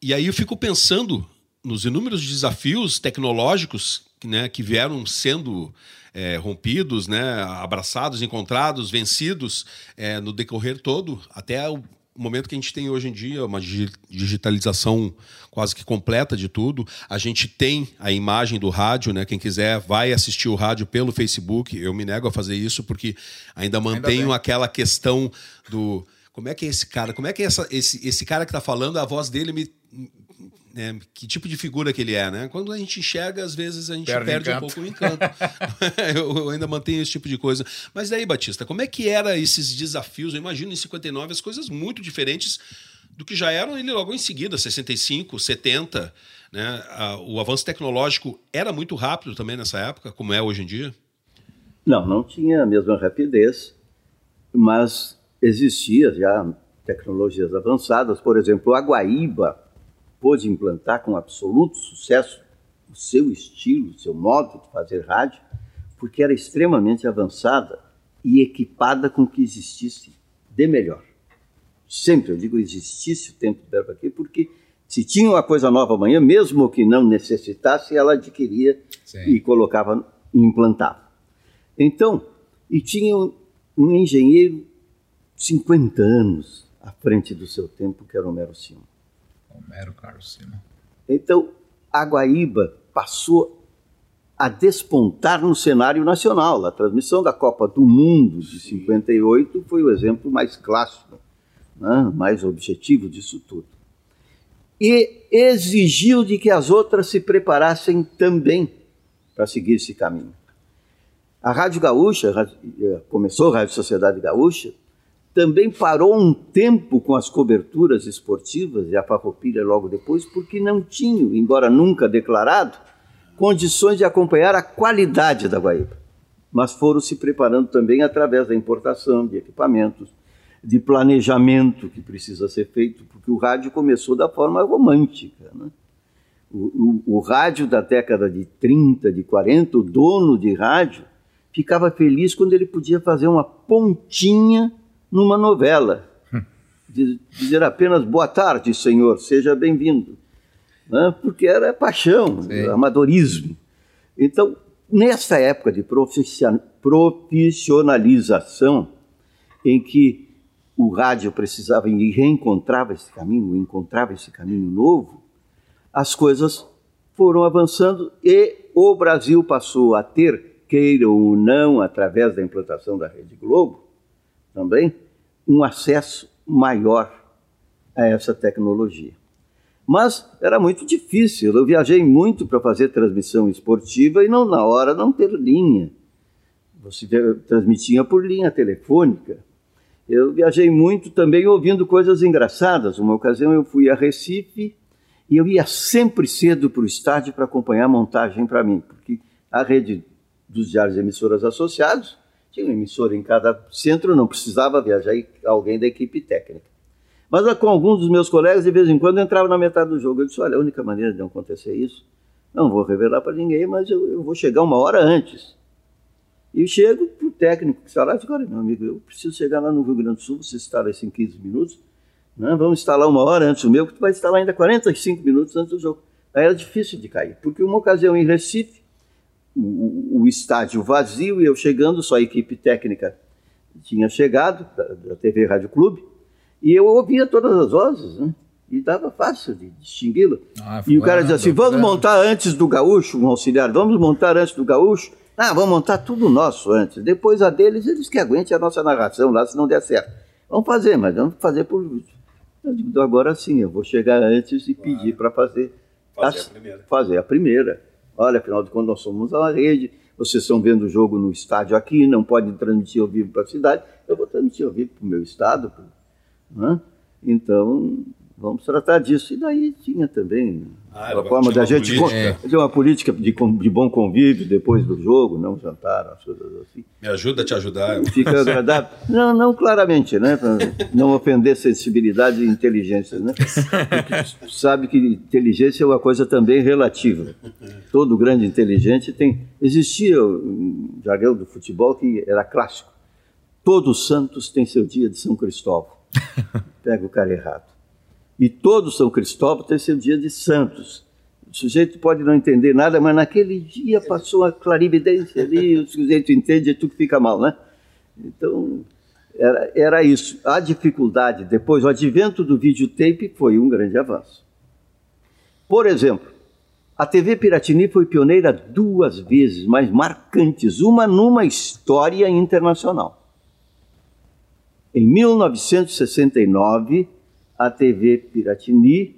e aí eu fico pensando nos inúmeros desafios tecnológicos né, que vieram sendo é, rompidos, né, abraçados, encontrados, vencidos é, no decorrer todo, até o momento que a gente tem hoje em dia, uma digitalização quase que completa de tudo. A gente tem a imagem do rádio, né? Quem quiser vai assistir o rádio pelo Facebook. Eu me nego a fazer isso porque ainda mantenho ainda aquela questão do como é que é esse cara? Como é que é essa, esse, esse cara que está falando, a voz dele me, né, que tipo de figura que ele é, né? Quando a gente enxerga, às vezes a gente perde, perde um pouco o encanto. eu ainda mantenho esse tipo de coisa. Mas daí, Batista, como é que eram esses desafios? Eu imagino em 59 as coisas muito diferentes do que já eram ele logo em seguida, 65, 70. Né? O avanço tecnológico era muito rápido também nessa época, como é hoje em dia? Não, não tinha a mesma rapidez, mas existia já tecnologias avançadas. Por exemplo, a Guaíba pôde implantar com absoluto sucesso o seu estilo, o seu modo de fazer rádio, porque era extremamente avançada e equipada com o que existisse de melhor. Sempre eu digo existisse o tempo do verbo aqui, porque se tinha uma coisa nova amanhã, mesmo que não necessitasse, ela adquiria Sim. e colocava e implantava. Então, e tinha um, um engenheiro 50 anos à frente do seu tempo, que era Homero Simon. Homero Carlos Simon. Então, a Guaíba passou a despontar no cenário nacional. A transmissão da Copa do Mundo de 58 foi o exemplo mais clássico, né? mais objetivo disso tudo. E exigiu de que as outras se preparassem também para seguir esse caminho. A Rádio Gaúcha, eh, começou a Rádio Sociedade Gaúcha, também parou um tempo com as coberturas esportivas e a Farroupilha logo depois, porque não tinham, embora nunca declarado, condições de acompanhar a qualidade da Guaíba. Mas foram se preparando também através da importação de equipamentos, de planejamento que precisa ser feito, porque o rádio começou da forma romântica. Né? O, o, o rádio da década de 30, de 40, o dono de rádio, ficava feliz quando ele podia fazer uma pontinha numa novela. Dizer apenas boa tarde, senhor, seja bem-vindo. Né? Porque era paixão, Sim. amadorismo. Então, nessa época de profissionalização, em que o rádio precisava e reencontrava esse caminho, encontrava esse caminho novo, as coisas foram avançando e o Brasil passou a ter, queira ou não, através da implantação da Rede Globo, também um acesso maior a essa tecnologia. Mas era muito difícil. Eu viajei muito para fazer transmissão esportiva e não na hora não ter linha. Você transmitia por linha telefônica. Eu viajei muito também ouvindo coisas engraçadas. Uma ocasião eu fui a Recife e eu ia sempre cedo para o estádio para acompanhar a montagem para mim, porque a rede dos diários emissoras associados tinha um emissor em cada centro, não precisava viajar alguém da equipe técnica. Mas com alguns dos meus colegas, de vez em quando, entrava na metade do jogo. Eu disse: olha, a única maneira de não acontecer isso, não vou revelar para ninguém, mas eu, eu, vou chegar uma hora antes. E chego para o técnico que está lá e digo: olha, meu amigo, eu preciso chegar lá no Rio Grande do Sul, você está lá em 15 minutos, Né? Vamos instalar uma hora antes do meu, que tu vai instalar ainda 45 minutos antes do jogo. Aí era difícil de cair, porque uma ocasião em Recife, o, o, estádio vazio e eu chegando, só a equipe técnica tinha chegado, da, da TV Rádio Clube, e eu ouvia todas as vozes, né? E dava fácil de distingui-lo. Ah, e o cara dizia assim: vamos montar antes do gaúcho, um auxiliar, vamos montar antes do gaúcho. Ah, vamos montar tudo nosso antes. Depois a deles, eles que aguentem a nossa narração lá se não der certo. Vamos fazer, mas vamos fazer por. Eu digo, agora sim, eu vou chegar antes e pedir para fazer, Fazer as- a primeira. fazer a primeira. Olha, afinal de contas, nós somos uma rede, vocês estão vendo o jogo no estádio aqui, não podem transmitir ao vivo para a cidade, eu vou transmitir ao vivo para o meu estado. né? Então, vamos tratar disso. E daí tinha também Ah, a era- forma da uma gente política. fazer uma política de, de bom convívio depois do jogo, não jantar, as coisas assim. Me ajuda a te ajudar. Fica agradável. Não, não claramente, né? Para não ofender sensibilidade e inteligência, né? Porque sabe que inteligência é uma coisa também relativa. Todo grande inteligente tem. Existia um jargão do futebol que era clássico. Todos Santos tem seu dia de São Cristóvão. Pega o cara errado. E todo São Cristóvão tem seu dia de Santos. O sujeito pode não entender nada, mas naquele dia passou a clarividência ali, o sujeito entende e tu que fica mal, né? Então, era, era isso. A dificuldade, depois, o advento do videotape foi um grande avanço. Por exemplo, a TV Piratini foi pioneira duas vezes, mais marcantes, uma numa história internacional. Em 1969, a TV Piratini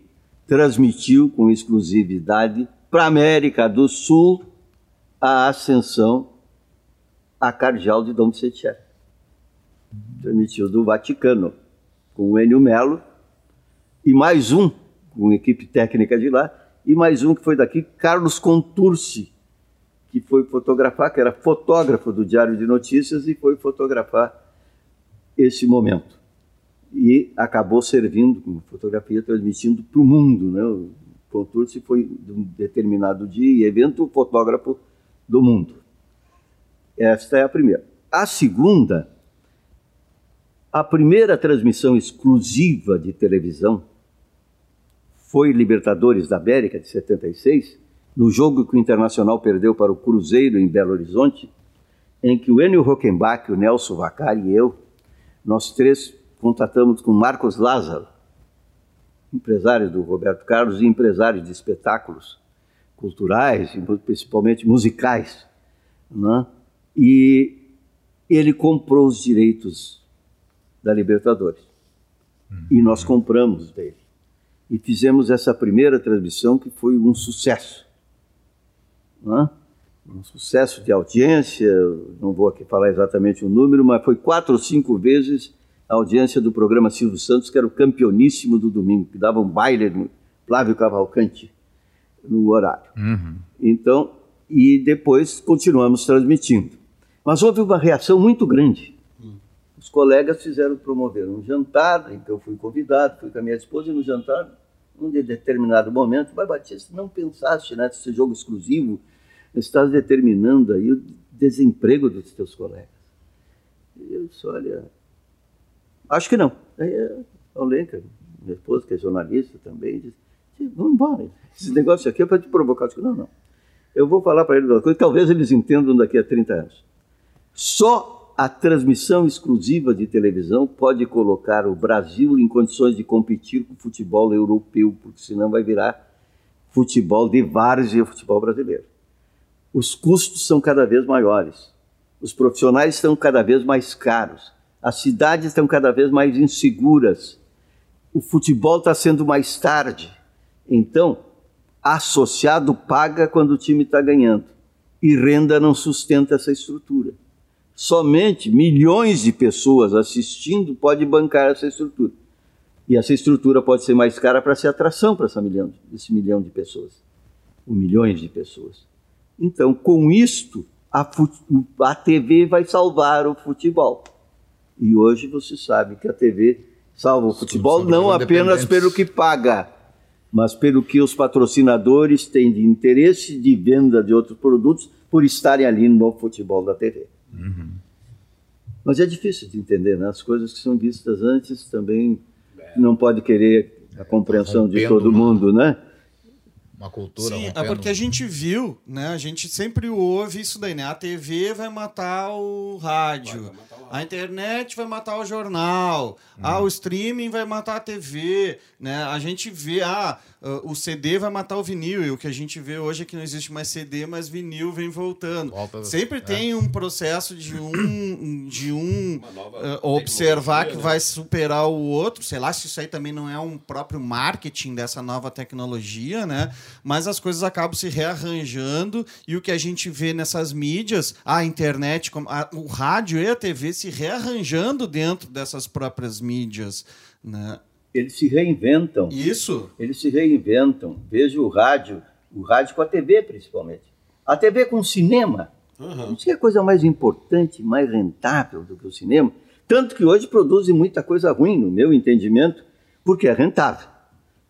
transmitiu com exclusividade para a América do Sul a ascensão a cardeal de Dom Vicente. Transmitiu do Vaticano com o Enio Melo e mais um com equipe técnica de lá e mais um que foi daqui, Carlos Contursi, que foi fotografar, que era fotógrafo do Diário de Notícias e foi fotografar esse momento. E acabou servindo como fotografia, transmitindo para o mundo. Né? O Contursi foi, de um determinado dia e evento, fotógrafo do mundo. Esta é a primeira. A segunda, a primeira transmissão exclusiva de televisão foi Libertadores da América, de 76, no jogo que o Internacional perdeu para o Cruzeiro em Belo Horizonte, em que o Enio Rockenbach, o Nelson Vacari e eu, nós três contatamos com Marcos Lázaro, empresário do Roberto Carlos e empresário de espetáculos culturais, principalmente musicais. Né? E ele comprou os direitos da Libertadores. E nós compramos dele. E fizemos essa primeira transmissão que foi um sucesso. Né? Um sucesso de audiência, não vou aqui falar exatamente o número, mas foi quatro ou cinco vezes a audiência do programa Silvio Santos, que era o campeoníssimo do domingo, que dava um baile no Flávio Cavalcante no horário. Então, e depois continuamos transmitindo. Mas houve uma reação muito grande. Os colegas fizeram promover um jantar, que eu fui convidado, fui com a minha esposa e no jantar, num de determinado momento, mas Batista, não pensaste nesse jogo exclusivo, estás determinando aí o desemprego dos teus colegas. E eu disse, olha, acho que não. Aí a Olenka, minha esposa, que é jornalista também, disse, vamos embora. Esse negócio aqui é para te provocar. Eu disse, não, não. Eu vou falar para eles uma coisa, talvez eles entendam daqui a 30 anos. Só a transmissão exclusiva de televisão pode colocar o Brasil em condições de competir com o futebol europeu, porque senão vai virar futebol de várzea e futebol brasileiro. Os custos são cada vez maiores, os profissionais estão cada vez mais caros, as cidades estão cada vez mais inseguras, o futebol está sendo mais tarde. Então, associado paga quando o time está ganhando e renda não sustenta essa estrutura. Somente milhões de pessoas assistindo pode bancar essa estrutura. E essa estrutura pode ser mais cara para ser atração para esse milhão de pessoas, ou milhões de pessoas. Então, com isto, a, a TV vai salvar o futebol. E hoje você sabe que a TV salva o futebol não apenas pelo que paga, mas pelo que os patrocinadores têm de interesse de venda de outros produtos por estarem ali no futebol da TV. Uhum. Mas é difícil de entender, né? As coisas que são vistas antes também não pode querer a compreensão de todo uma- mundo, né? Uma cultura Sim, é rompendo. porque a gente viu, né? A gente sempre ouve isso daí, né? A TV vai matar o rádio. A internet vai matar o jornal. Ah, o streaming vai matar a TV, né? A gente vê, ah, ah, o CD vai matar o vinil. E o que a gente vê hoje é que não existe mais CD, mas vinil vem voltando. Volta- Sempre é. tem um processo de um, de um ah, observar que vai superar o outro. Sei lá se isso aí também não é um próprio marketing dessa nova tecnologia, né? Mas as coisas acabam se rearranjando e o que a gente vê nessas mídias, a internet, como- a- o rádio e a TV se rearranjando dentro dessas próprias mídias, né? Eles se reinventam. Isso. Eles se reinventam. Veja o rádio, o rádio com a TV principalmente. A TV com o cinema. Não sei a coisa mais importante, mais rentável do que o cinema. Tanto que hoje produzem muita coisa ruim, no meu entendimento, porque é rentável.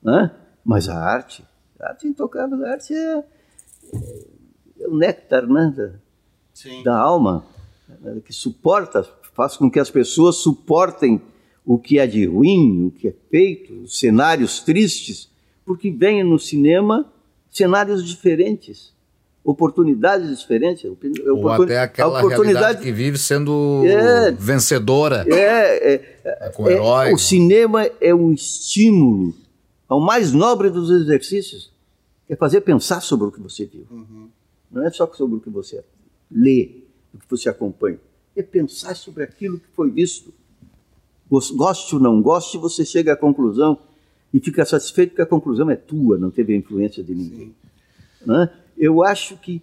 Né? Mas a arte, a arte intocável, a arte é, é o néctar né? da, da alma, né, que suporta, faz com que as pessoas suportem o que é de ruim, o que é feito, os cenários tristes, porque vem no cinema cenários diferentes, oportunidades diferentes. Ou oportun- até aquela realidade que vive sendo É. vencedora. é, é, com é, herói. o cinema é um estímulo ao mais nobre dos exercícios, é fazer pensar sobre o que você viu. Não é só sobre o que você lê, o que você acompanha. É pensar sobre aquilo que foi visto. Gos- Goste ou não goste, você chega à conclusão e fica satisfeito que a conclusão é tua, não teve a influência de ninguém. Né? Eu acho que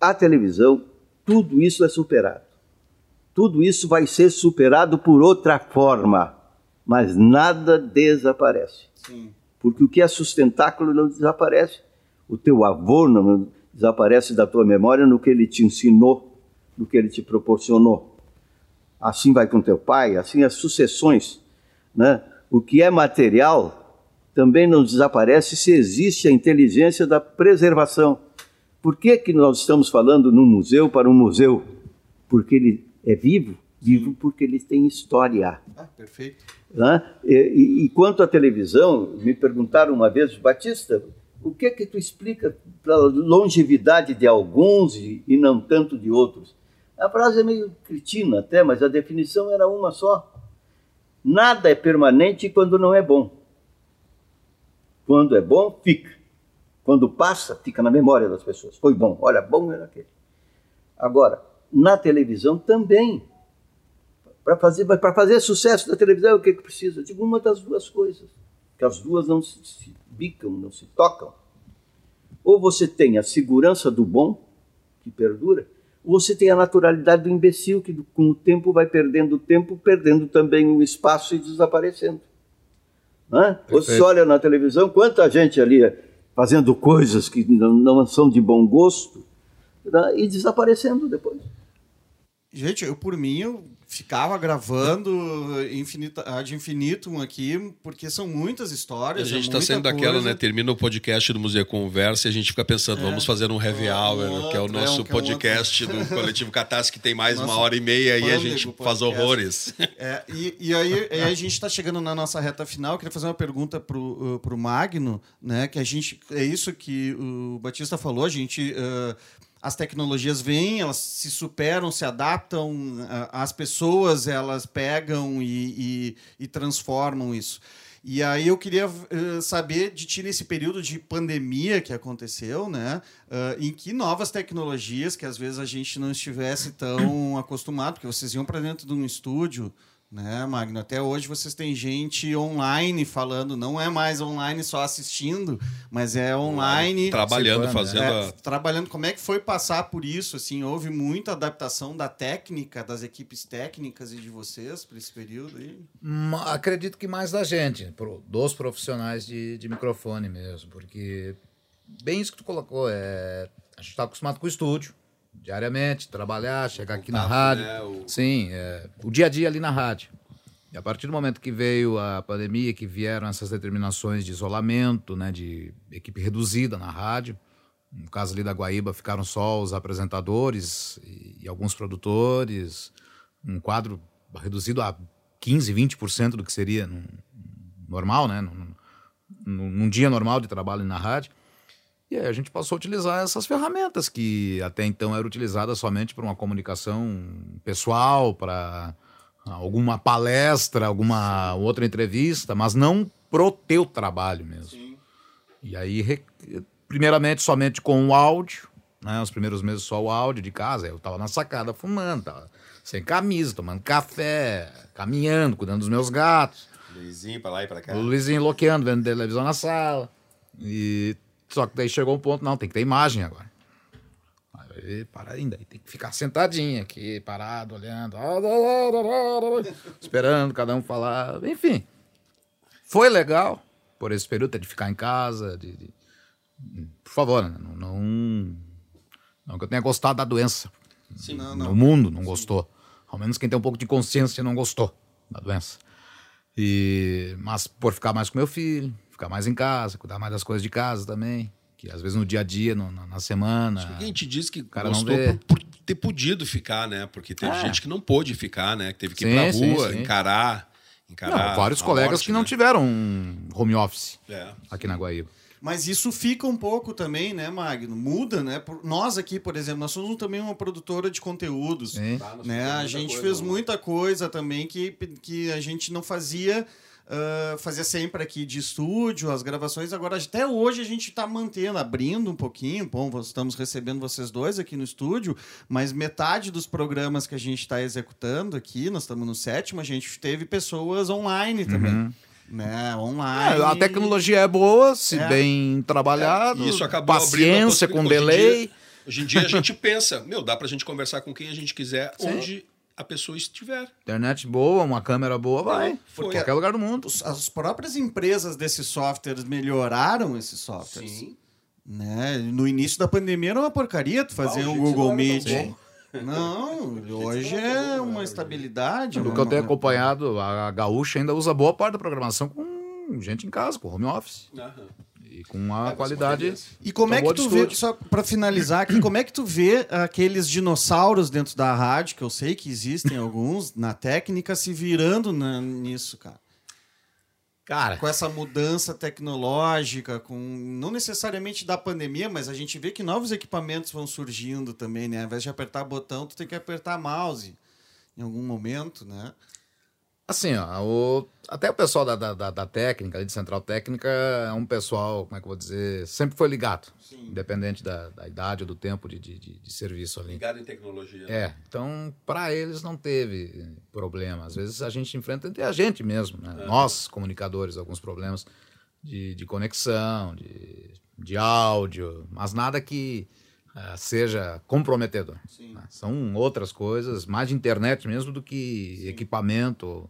a televisão, tudo isso é superado. Tudo isso vai ser superado por outra forma, mas nada desaparece. Sim. Porque o que é sustentáculo não desaparece. O teu avô não desaparece da tua memória no que ele te ensinou, no que ele te proporcionou. Assim vai com teu pai, assim as sucessões. Né? O que é material também não desaparece se existe a inteligência da preservação. Por que, que nós estamos falando num museu para um museu? Porque ele é vivo? Vivo porque ele tem história. Ah, perfeito. Né? E, e- e quanto à televisão, me perguntaram uma vez, Batista, o que que tu explica pela longevidade de alguns e, e não tanto de outros? A frase é meio cretina até, mas a definição era uma só. Nada é permanente quando não é bom. Quando é bom, fica. Quando passa, fica na memória das pessoas. Foi bom, olha, bom era aquele. Agora, na televisão também. Para fazer, fazer sucesso da televisão, o que, que precisa? De uma das duas coisas. Que as duas não se, se bicam, não se tocam. Ou você tem a segurança do bom, que perdura, você tem a naturalidade do imbecil, que com o tempo vai perdendo o tempo, perdendo também o espaço e desaparecendo. Né? Você olha na televisão, quanta gente ali fazendo coisas que não, não são de bom gosto né? e desaparecendo depois. Gente, eu por mim eu ficava gravando infinita, ad infinitum aqui, porque são muitas A histórias. gente é está muita saindo daquela, né? Termina o podcast do Museu Conversa e a gente fica pensando, vamos fazer um heavy hour, que é o outro, é nosso um- é um podcast do Coletivo Catarse, que tem mais uma Nosso hora e meia e a gente faz horrores. É, e, e aí, a gente está chegando na nossa reta final. Eu queria fazer uma pergunta pro, uh, pro Magno, né? Que a gente. É isso que o Batista falou, a gente. uh, as tecnologias vêm, elas se superam, se adaptam, as pessoas elas pegam e, e, e transformam isso. E aí eu queria uh, saber de ti nesse período de pandemia que aconteceu, né? Uh, em que novas tecnologias que às vezes a gente não estivesse tão acostumado, porque vocês iam para dentro de um estúdio, né, Magno? Até hoje vocês têm gente online falando, não é mais online só assistindo, mas é online Trabalhando, fazendo é, a... trabalhando. Como é que foi passar por isso? Assim, houve muita adaptação da técnica, das equipes técnicas e de vocês para esse período aí? Ma- Acredito que mais da gente, dos profissionais de, de microfone mesmo, porque bem isso que tu colocou, é, a gente está acostumado com o estúdio, diariamente, trabalhar, chegar aqui na rádio. né, o- Sim, é, o dia a dia ali na rádio. E a partir do momento que veio a pandemia, que vieram essas determinações de isolamento, né, de equipe reduzida na rádio, no caso ali da Guaíba, ficaram só os apresentadores e, e alguns produtores, um quadro reduzido a 15, 20% do que seria num, normal, né? Num dia normal de trabalho na rádio. E aí a gente passou a utilizar essas ferramentas que até então eram utilizadas somente para uma comunicação pessoal, para alguma palestra, alguma outra entrevista, mas não pro teu trabalho mesmo. E aí, primeiramente, somente com o áudio, né? Os primeiros meses só o áudio de casa. Eu tava na sacada fumando, tava sem camisa, tomando café, caminhando, cuidando dos meus gatos. Luizinho pra lá e pra cá. O Luizinho loqueando, vendo televisão na sala. E só que daí chegou um ponto, não, tem que ter imagem agora. Aí, para ainda, aí tem que ficar sentadinho aqui, parado, olhando, esperando cada um falar, enfim. Foi legal por esse período de ficar em casa, de, de- por favor, né, não, não, não que eu tenha gostado da doença. Sim, não, No não. mundo não gostou. Ao menos quem tem um pouco de consciência não gostou da doença. E, mas por ficar mais com meu filho, ficar mais em casa, cuidar mais das coisas de casa também. Que às vezes no dia a dia, no- na, na semana. A gente diz que cara não gostou vê. por, por ter podido ficar, né? Porque teve É. gente que não pôde ficar, né? Que teve que ir Sim, pra sim, rua, sim. encarar. encarar Não, vários colegas morte, que não né? tiveram um home office É. aqui na Guaíba. Mas isso fica um pouco também, né, Magno? Muda, né? Por- Nós aqui, por exemplo, nós somos também uma produtora de conteúdos. Sim. Tá, né? A gente coisa, fez né? muita coisa também que, que a gente não fazia. Ah, fazia sempre aqui de estúdio, as gravações. Agora, até hoje, a gente está mantendo, abrindo um pouquinho. Bom, estamos recebendo vocês dois aqui no estúdio, mas metade dos programas que a gente está executando aqui, nós estamos no sétimo, a gente teve pessoas online também. Uhum. Né? Online. É, a tecnologia é boa, se É. bem trabalhado. E isso acabou paciência com possibilidade. Hoje em delay. dia- Hoje em dia a gente pensa, meu, dá pra gente conversar com quem a gente quiser, Sim. onde a pessoa estiver. Internet boa, uma câmera boa, vai. Foi. Por qualquer lugar do mundo. As próprias empresas desses softwares melhoraram esses softwares. Sim. Né? No início da pandemia era uma porcaria tu fazer o um Google Meet. Não, hoje é uma estabilidade. Do uma- que eu tenho acompanhado, a Gaúcha ainda usa boa parte da programação com gente em casa, com home office. E com uma qualidade. E como é que tu vê, só pra finalizar aqui, como é que tu vê aqueles dinossauros dentro da rádio, que eu sei que existem alguns, na técnica, se virando na- nisso, cara? Cara, Com essa mudança tecnológica, com não necessariamente da pandemia, mas a gente vê que novos equipamentos vão surgindo também, né? Ao invés de apertar botão, tu tem que apertar mouse em algum momento, né? Assim, ó, o- até o pessoal da, da, da- técnica, ali de central técnica, é um pessoal, como é que eu vou dizer, sempre foi ligado. Independente da, da idade ou do tempo de, de, de- serviço ali. Ligado em tecnologia. É, então para eles não teve problema. Às vezes a gente enfrenta entre a gente mesmo, né? Nós, comunicadores, alguns problemas de, de conexão, de, de áudio, mas nada que seja comprometedor. né? São outras coisas, mais de internet mesmo do que equipamento.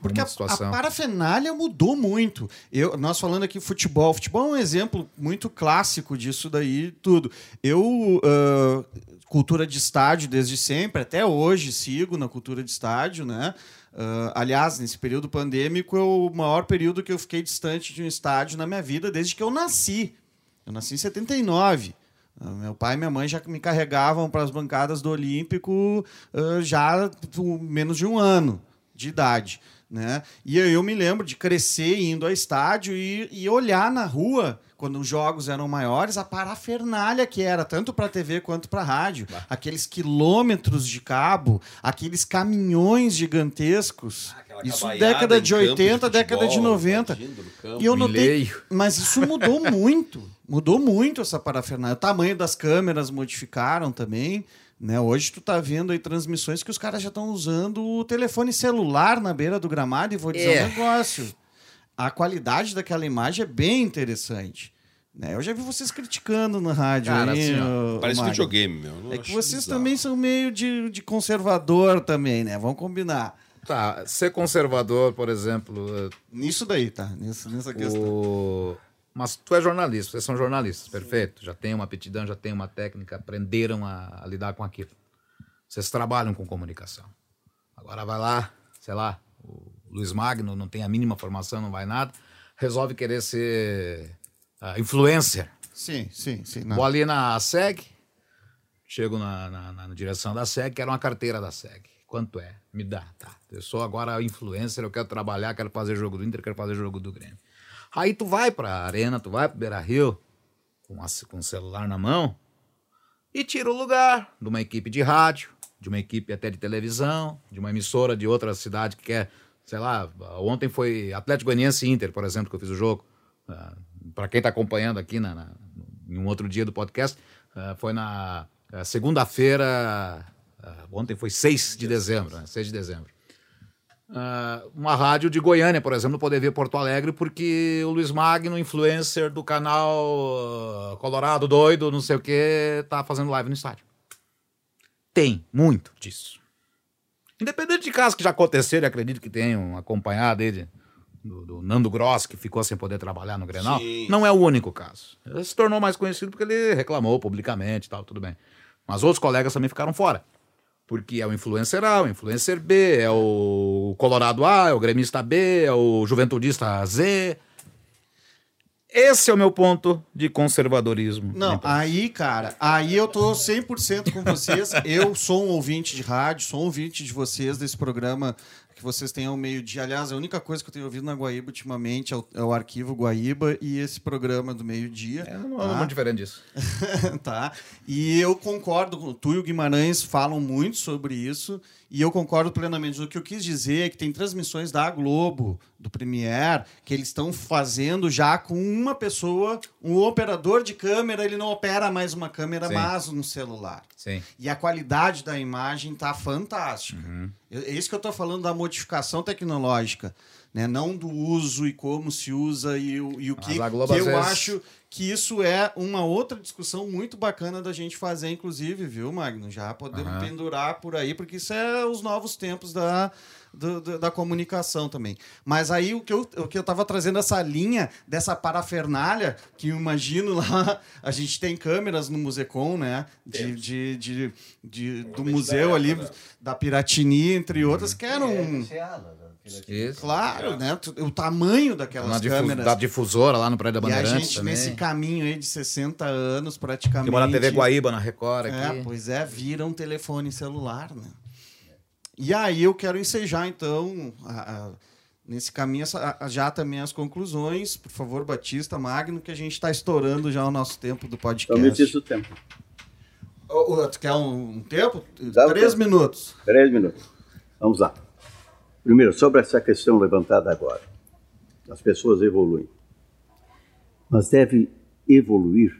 Porque a, situação. a parafernália mudou muito. Eu, nós falando aqui futebol. Futebol é um exemplo muito clássico disso daí tudo. Eu, ah, cultura de estádio desde sempre, até hoje sigo na cultura de estádio, né? Ah, aliás, nesse período pandêmico é o maior período que eu fiquei distante de um estádio na minha vida desde que eu nasci. Eu nasci em 79. Ah, Meu pai e minha mãe já me carregavam para as bancadas do Olímpico ah, já com menos de um ano de idade. Né? E aí eu me lembro de crescer indo ao estádio e, e olhar na rua, quando os jogos eram maiores, a parafernália que era, tanto para TV quanto para rádio. Aqueles quilômetros de cabo, aqueles caminhões gigantescos. Aquela Isso década de campo de 80, década de futebol, 90. invadindo no campo. E eu notei. Mas isso mudou muito. Mudou muito essa parafernália. O tamanho das câmeras modificaram também. Né? Hoje tu tá vendo aí transmissões que os caras já estão usando o telefone celular na beira do gramado e vou dizer É. um negócio. A qualidade daquela imagem é bem interessante. Né? Eu já vi vocês criticando na rádio. Cara, aí, assim, ó, Parece Magno. videogame, meu. Eu É que vocês bizarro. também são meio de, de conservador também, né? Vamos combinar. Tá, ser conservador, por exemplo, eh, Nisso daí, tá? Nisso, nessa questão. O... Mas tu é jornalista, vocês são jornalistas, perfeito. Já tem uma aptidão, já tem uma técnica, aprenderam a, a lidar com aquilo. Vocês trabalham com comunicação. Agora vai lá, sei lá, Luiz Magno não tem a mínima formação, não vai nada, resolve querer ser ah, influencer. Sim, sim, sim. não. Vou ali na SEG, chego na, na- na direção da SEG, quero uma carteira da SEG. Quanto é? Me dá, tá. Eu sou agora influencer, eu quero trabalhar, quero fazer jogo do Inter, quero fazer jogo do Grêmio. Aí tu vai pra arena, tu vai pro Beira Rio, com, a- com o celular na mão, e tira o lugar de uma equipe de rádio, de uma equipe até de televisão, de uma emissora de outra cidade que quer, sei lá, ontem foi Atlético Goianiense Inter, por exemplo, que eu fiz o jogo. Ah, Para quem tá acompanhando aqui na, na- em um outro dia do podcast, ah, foi na ah, segunda-feira, ah, ontem foi 6 de dezembro, né? 6 de dezembro. Uma rádio de Goiânia, por exemplo, não poder ver Porto Alegre porque o Luiz Magno, influencer do canal Colorado Doido, não sei o que, tá fazendo live no estádio. Tem muito disso. Independente de casos que já aconteceram, e acredito que tenham acompanhado ele, do, do Nando Gross, que ficou sem poder trabalhar no Grenal, Sim. não é o único caso. Ele se tornou mais conhecido porque ele reclamou publicamente e tal, tudo bem. Mas outros colegas também ficaram fora. Porque é o influencer A, o influencer B, é o Colorado A, é o gremista B, é o juventudista Z. Esse é o meu ponto de conservadorismo. Não, aí, cara, aí eu tô 100% com vocês. Eu sou um ouvinte de rádio, sou um ouvinte de vocês, desse programa que vocês têm ao meio-dia. Aliás, a única coisa que eu tenho ouvido na Guaíba ultimamente é o, é o arquivo Guaíba e esse programa do meio-dia. É, não é muito diferente disso. tá? E eu concordo, com- tu e o Guimarães falam muito sobre isso, e eu concordo plenamente. O que eu quis dizer é que tem transmissões da Globo, do Premiere, que eles estão fazendo já com uma pessoa, um operador de câmera, ele não opera mais uma câmera, Sim. mas um celular. Sim. E a qualidade da imagem tá fantástica. Uhum. É isso que eu estou falando da modificação tecnológica, né? não do uso e como se usa e, o- e o que, que eu vezes- acho que isso é uma outra discussão muito bacana da gente fazer, inclusive, viu, Magno? Já podemos Aham. pendurar por aí, porque isso é os novos tempos da, do- do- da comunicação também. Mas aí o que eu, o que eu tava trazendo essa linha dessa parafernália, que eu imagino lá, a gente tem câmeras no Musecom, né? De, de, de, de- do museu ali, da Piratini, entre outras, que eram. Isso. Claro, né? O tamanho daquelas Na difu- câmeras. da difusora lá no Prédio da E a Bandeirantes gente, também. nesse caminho aí de 60 anos, praticamente. Tem uma na TV Guaíba, na Record aqui. É, pois é, vira um telefone celular, né? E aí eu quero ensejar, então, a- a- nesse caminho, a- já também as conclusões. Por favor, Batista, Magno, que a gente está estourando já o nosso tempo do podcast. Somente isso o tempo. Ô, ô, tu quer um, um tempo? Dá Três tempo. minutos. Três minutos. Vamos lá. Primeiro, sobre essa questão levantada agora. As pessoas evoluem. Mas deve evoluir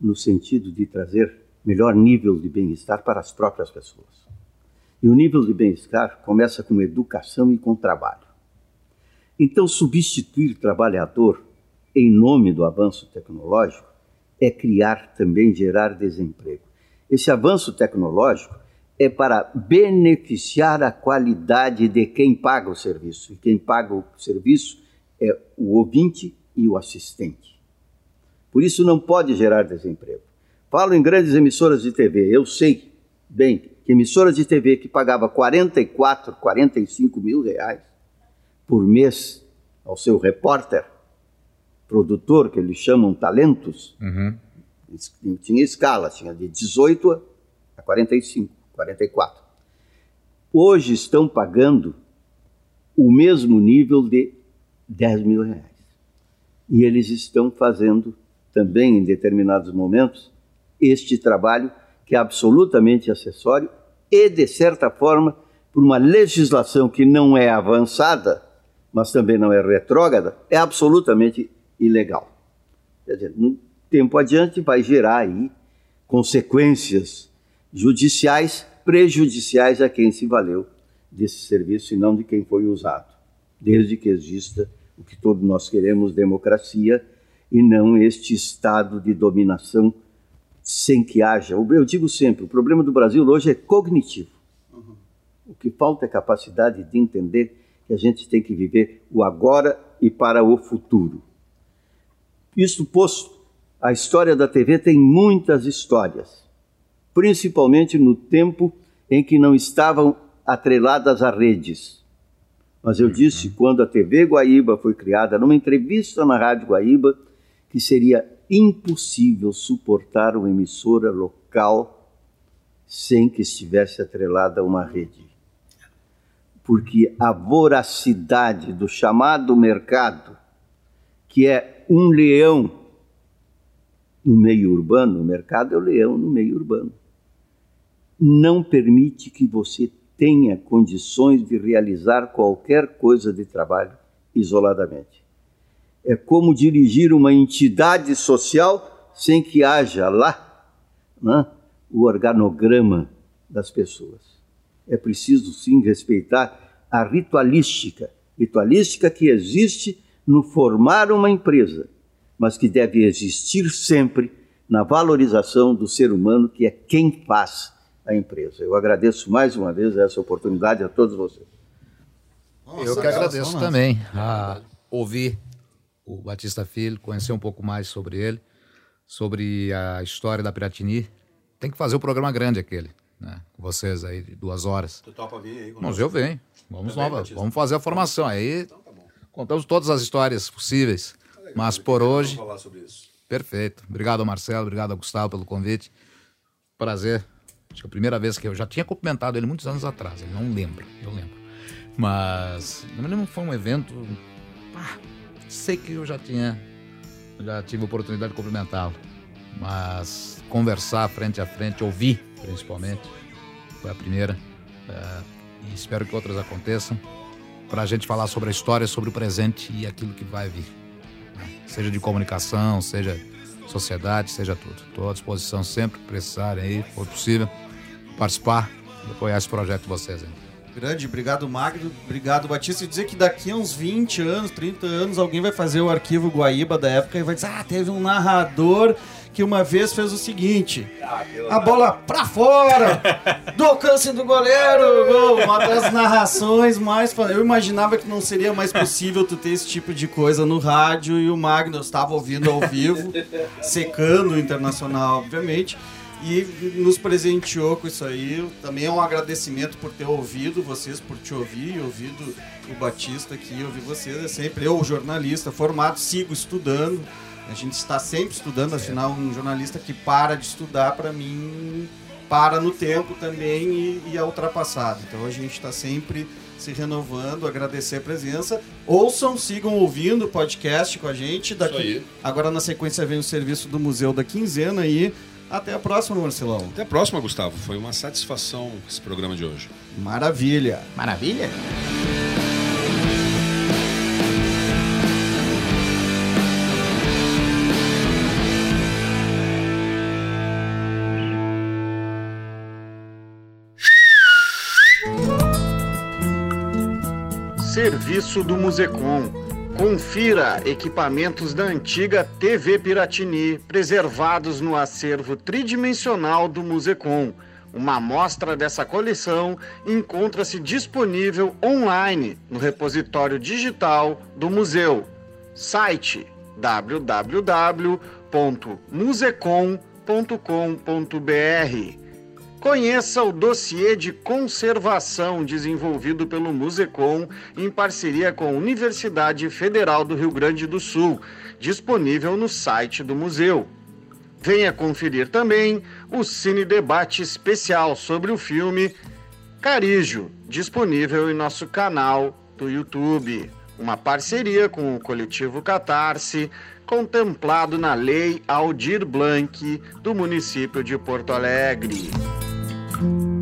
no sentido de trazer melhor nível de bem-estar para as próprias pessoas. E o nível de bem-estar começa com educação e com trabalho. Então, substituir trabalhador em nome do avanço tecnológico é criar também gerar desemprego. Esse avanço tecnológico é para beneficiar a qualidade de quem paga o serviço. E quem paga o serviço é o ouvinte e o assistente. Por isso não pode gerar desemprego. Falo em grandes emissoras de TV. Eu sei bem que emissoras de TV que pagava 44, 45 mil reais por mês ao seu repórter, produtor, que eles chamam talentos, Uhum. tinha escala, tinha de 18 a 45, 44. Hoje estão pagando o mesmo nível de 10 mil reais. E eles estão fazendo também, em determinados momentos, este trabalho que é absolutamente acessório e, de certa forma, por uma legislação que não é avançada, mas também não é retrógrada, é absolutamente ilegal. Quer dizer, no tempo adiante vai gerar aí consequências judiciais prejudiciais a quem se valeu desse serviço e não de quem foi usado. Desde que exista o que todos nós queremos, democracia, e não este estado de dominação sem que haja. Eu digo sempre, o problema do Brasil hoje é cognitivo. O que falta é capacidade de entender que a gente tem que viver o agora e para o futuro. Isto posto, a história da TV tem muitas histórias, principalmente no tempo em que não estavam atreladas a redes. Mas eu disse quando a TV Guaíba foi criada, numa entrevista na Rádio Guaíba, que seria impossível suportar uma emissora local sem que estivesse atrelada a uma rede. Porque a voracidade do chamado mercado, que é um leão no meio urbano, o mercado é o leão no meio urbano, não permite que você tenha condições de realizar qualquer coisa de trabalho isoladamente. É como dirigir uma entidade social sem que haja lá né, o organograma das pessoas. É preciso sim respeitar a ritualística, ritualística que existe no formar uma empresa, mas que deve existir sempre na valorização do ser humano, que é quem faz a empresa. Eu agradeço mais uma vez essa oportunidade a todos vocês. Eu que agradeço também a ouvir o Batista Filho, conhecer um pouco mais sobre ele, sobre a história da Piratini. Tem que fazer o programa grande aquele, né? Com vocês aí, de duas horas. Tu topa vir aí? Mas eu venho. Vamos Também, Batista? vamos fazer a formação. Aí Então tá contamos todas as histórias possíveis. Mas por hoje, Vamos falar sobre isso. perfeito. Obrigado, Marcelo. Obrigado, Gustavo, pelo convite. Prazer. Acho que é a primeira vez que eu já tinha cumprimentado ele muitos anos atrás. Ele não lembra, eu lembro. Mas não me lembro, foi um evento. ah, sei que eu já tinha. Já tive oportunidade de cumprimentá-lo. Mas conversar frente a frente, ouvir principalmente, foi a primeira. É, e espero que outras aconteçam. Para a gente falar sobre a história, sobre o presente e aquilo que vai vir. né? Seja de comunicação, seja sociedade, seja tudo. Estou à disposição sempre que precisarem aí, for possível, participar e apoiar esse projeto de vocês aí. Grande, obrigado Magno, obrigado Batista. E dizer que daqui a uns 20 anos, 30 anos, alguém vai fazer o arquivo Guaíba da época e vai dizer: ah, teve um narrador que uma vez fez o seguinte: a bola pra fora, do alcance do goleiro, gol. Uma das narrações mais. Eu imaginava que não seria mais possível tu ter esse tipo de coisa no rádio e o Magno estava ouvindo ao vivo, secando o internacional, obviamente. E nos presenteou com isso aí. Também é um agradecimento por ter ouvido vocês, por te ouvir, ouvido o Batista aqui, ouvir vocês. É sempre eu, jornalista formado, sigo estudando. A gente está sempre estudando, afinal, um jornalista que para de estudar, para mim, para no tempo também e, e é ultrapassado. Então a gente está sempre se renovando, agradecer a presença. Ouçam, sigam ouvindo o podcast com a gente. Daqui. Agora na sequência vem o serviço do Museu da Quinzena aí. Até a próxima, Marcelão. Até a próxima, Gustavo. Foi uma satisfação esse programa de hoje. Maravilha. Maravilha? Serviço do Musecom. Confira equipamentos da antiga TV Piratini preservados no acervo tridimensional do Musecom. Uma amostra dessa coleção encontra-se disponível online no repositório digital do museu. Site www.musecom.com.br Conheça o dossiê de conservação desenvolvido pelo Musecom em parceria com a Universidade Federal do Rio Grande do Sul, disponível no site do museu. Venha conferir também o Cine Debate especial sobre o filme Carijo, disponível em nosso canal do YouTube. Uma parceria com o coletivo Catarse, contemplado na Lei Aldir Blanc do município de Porto Alegre. Thank you.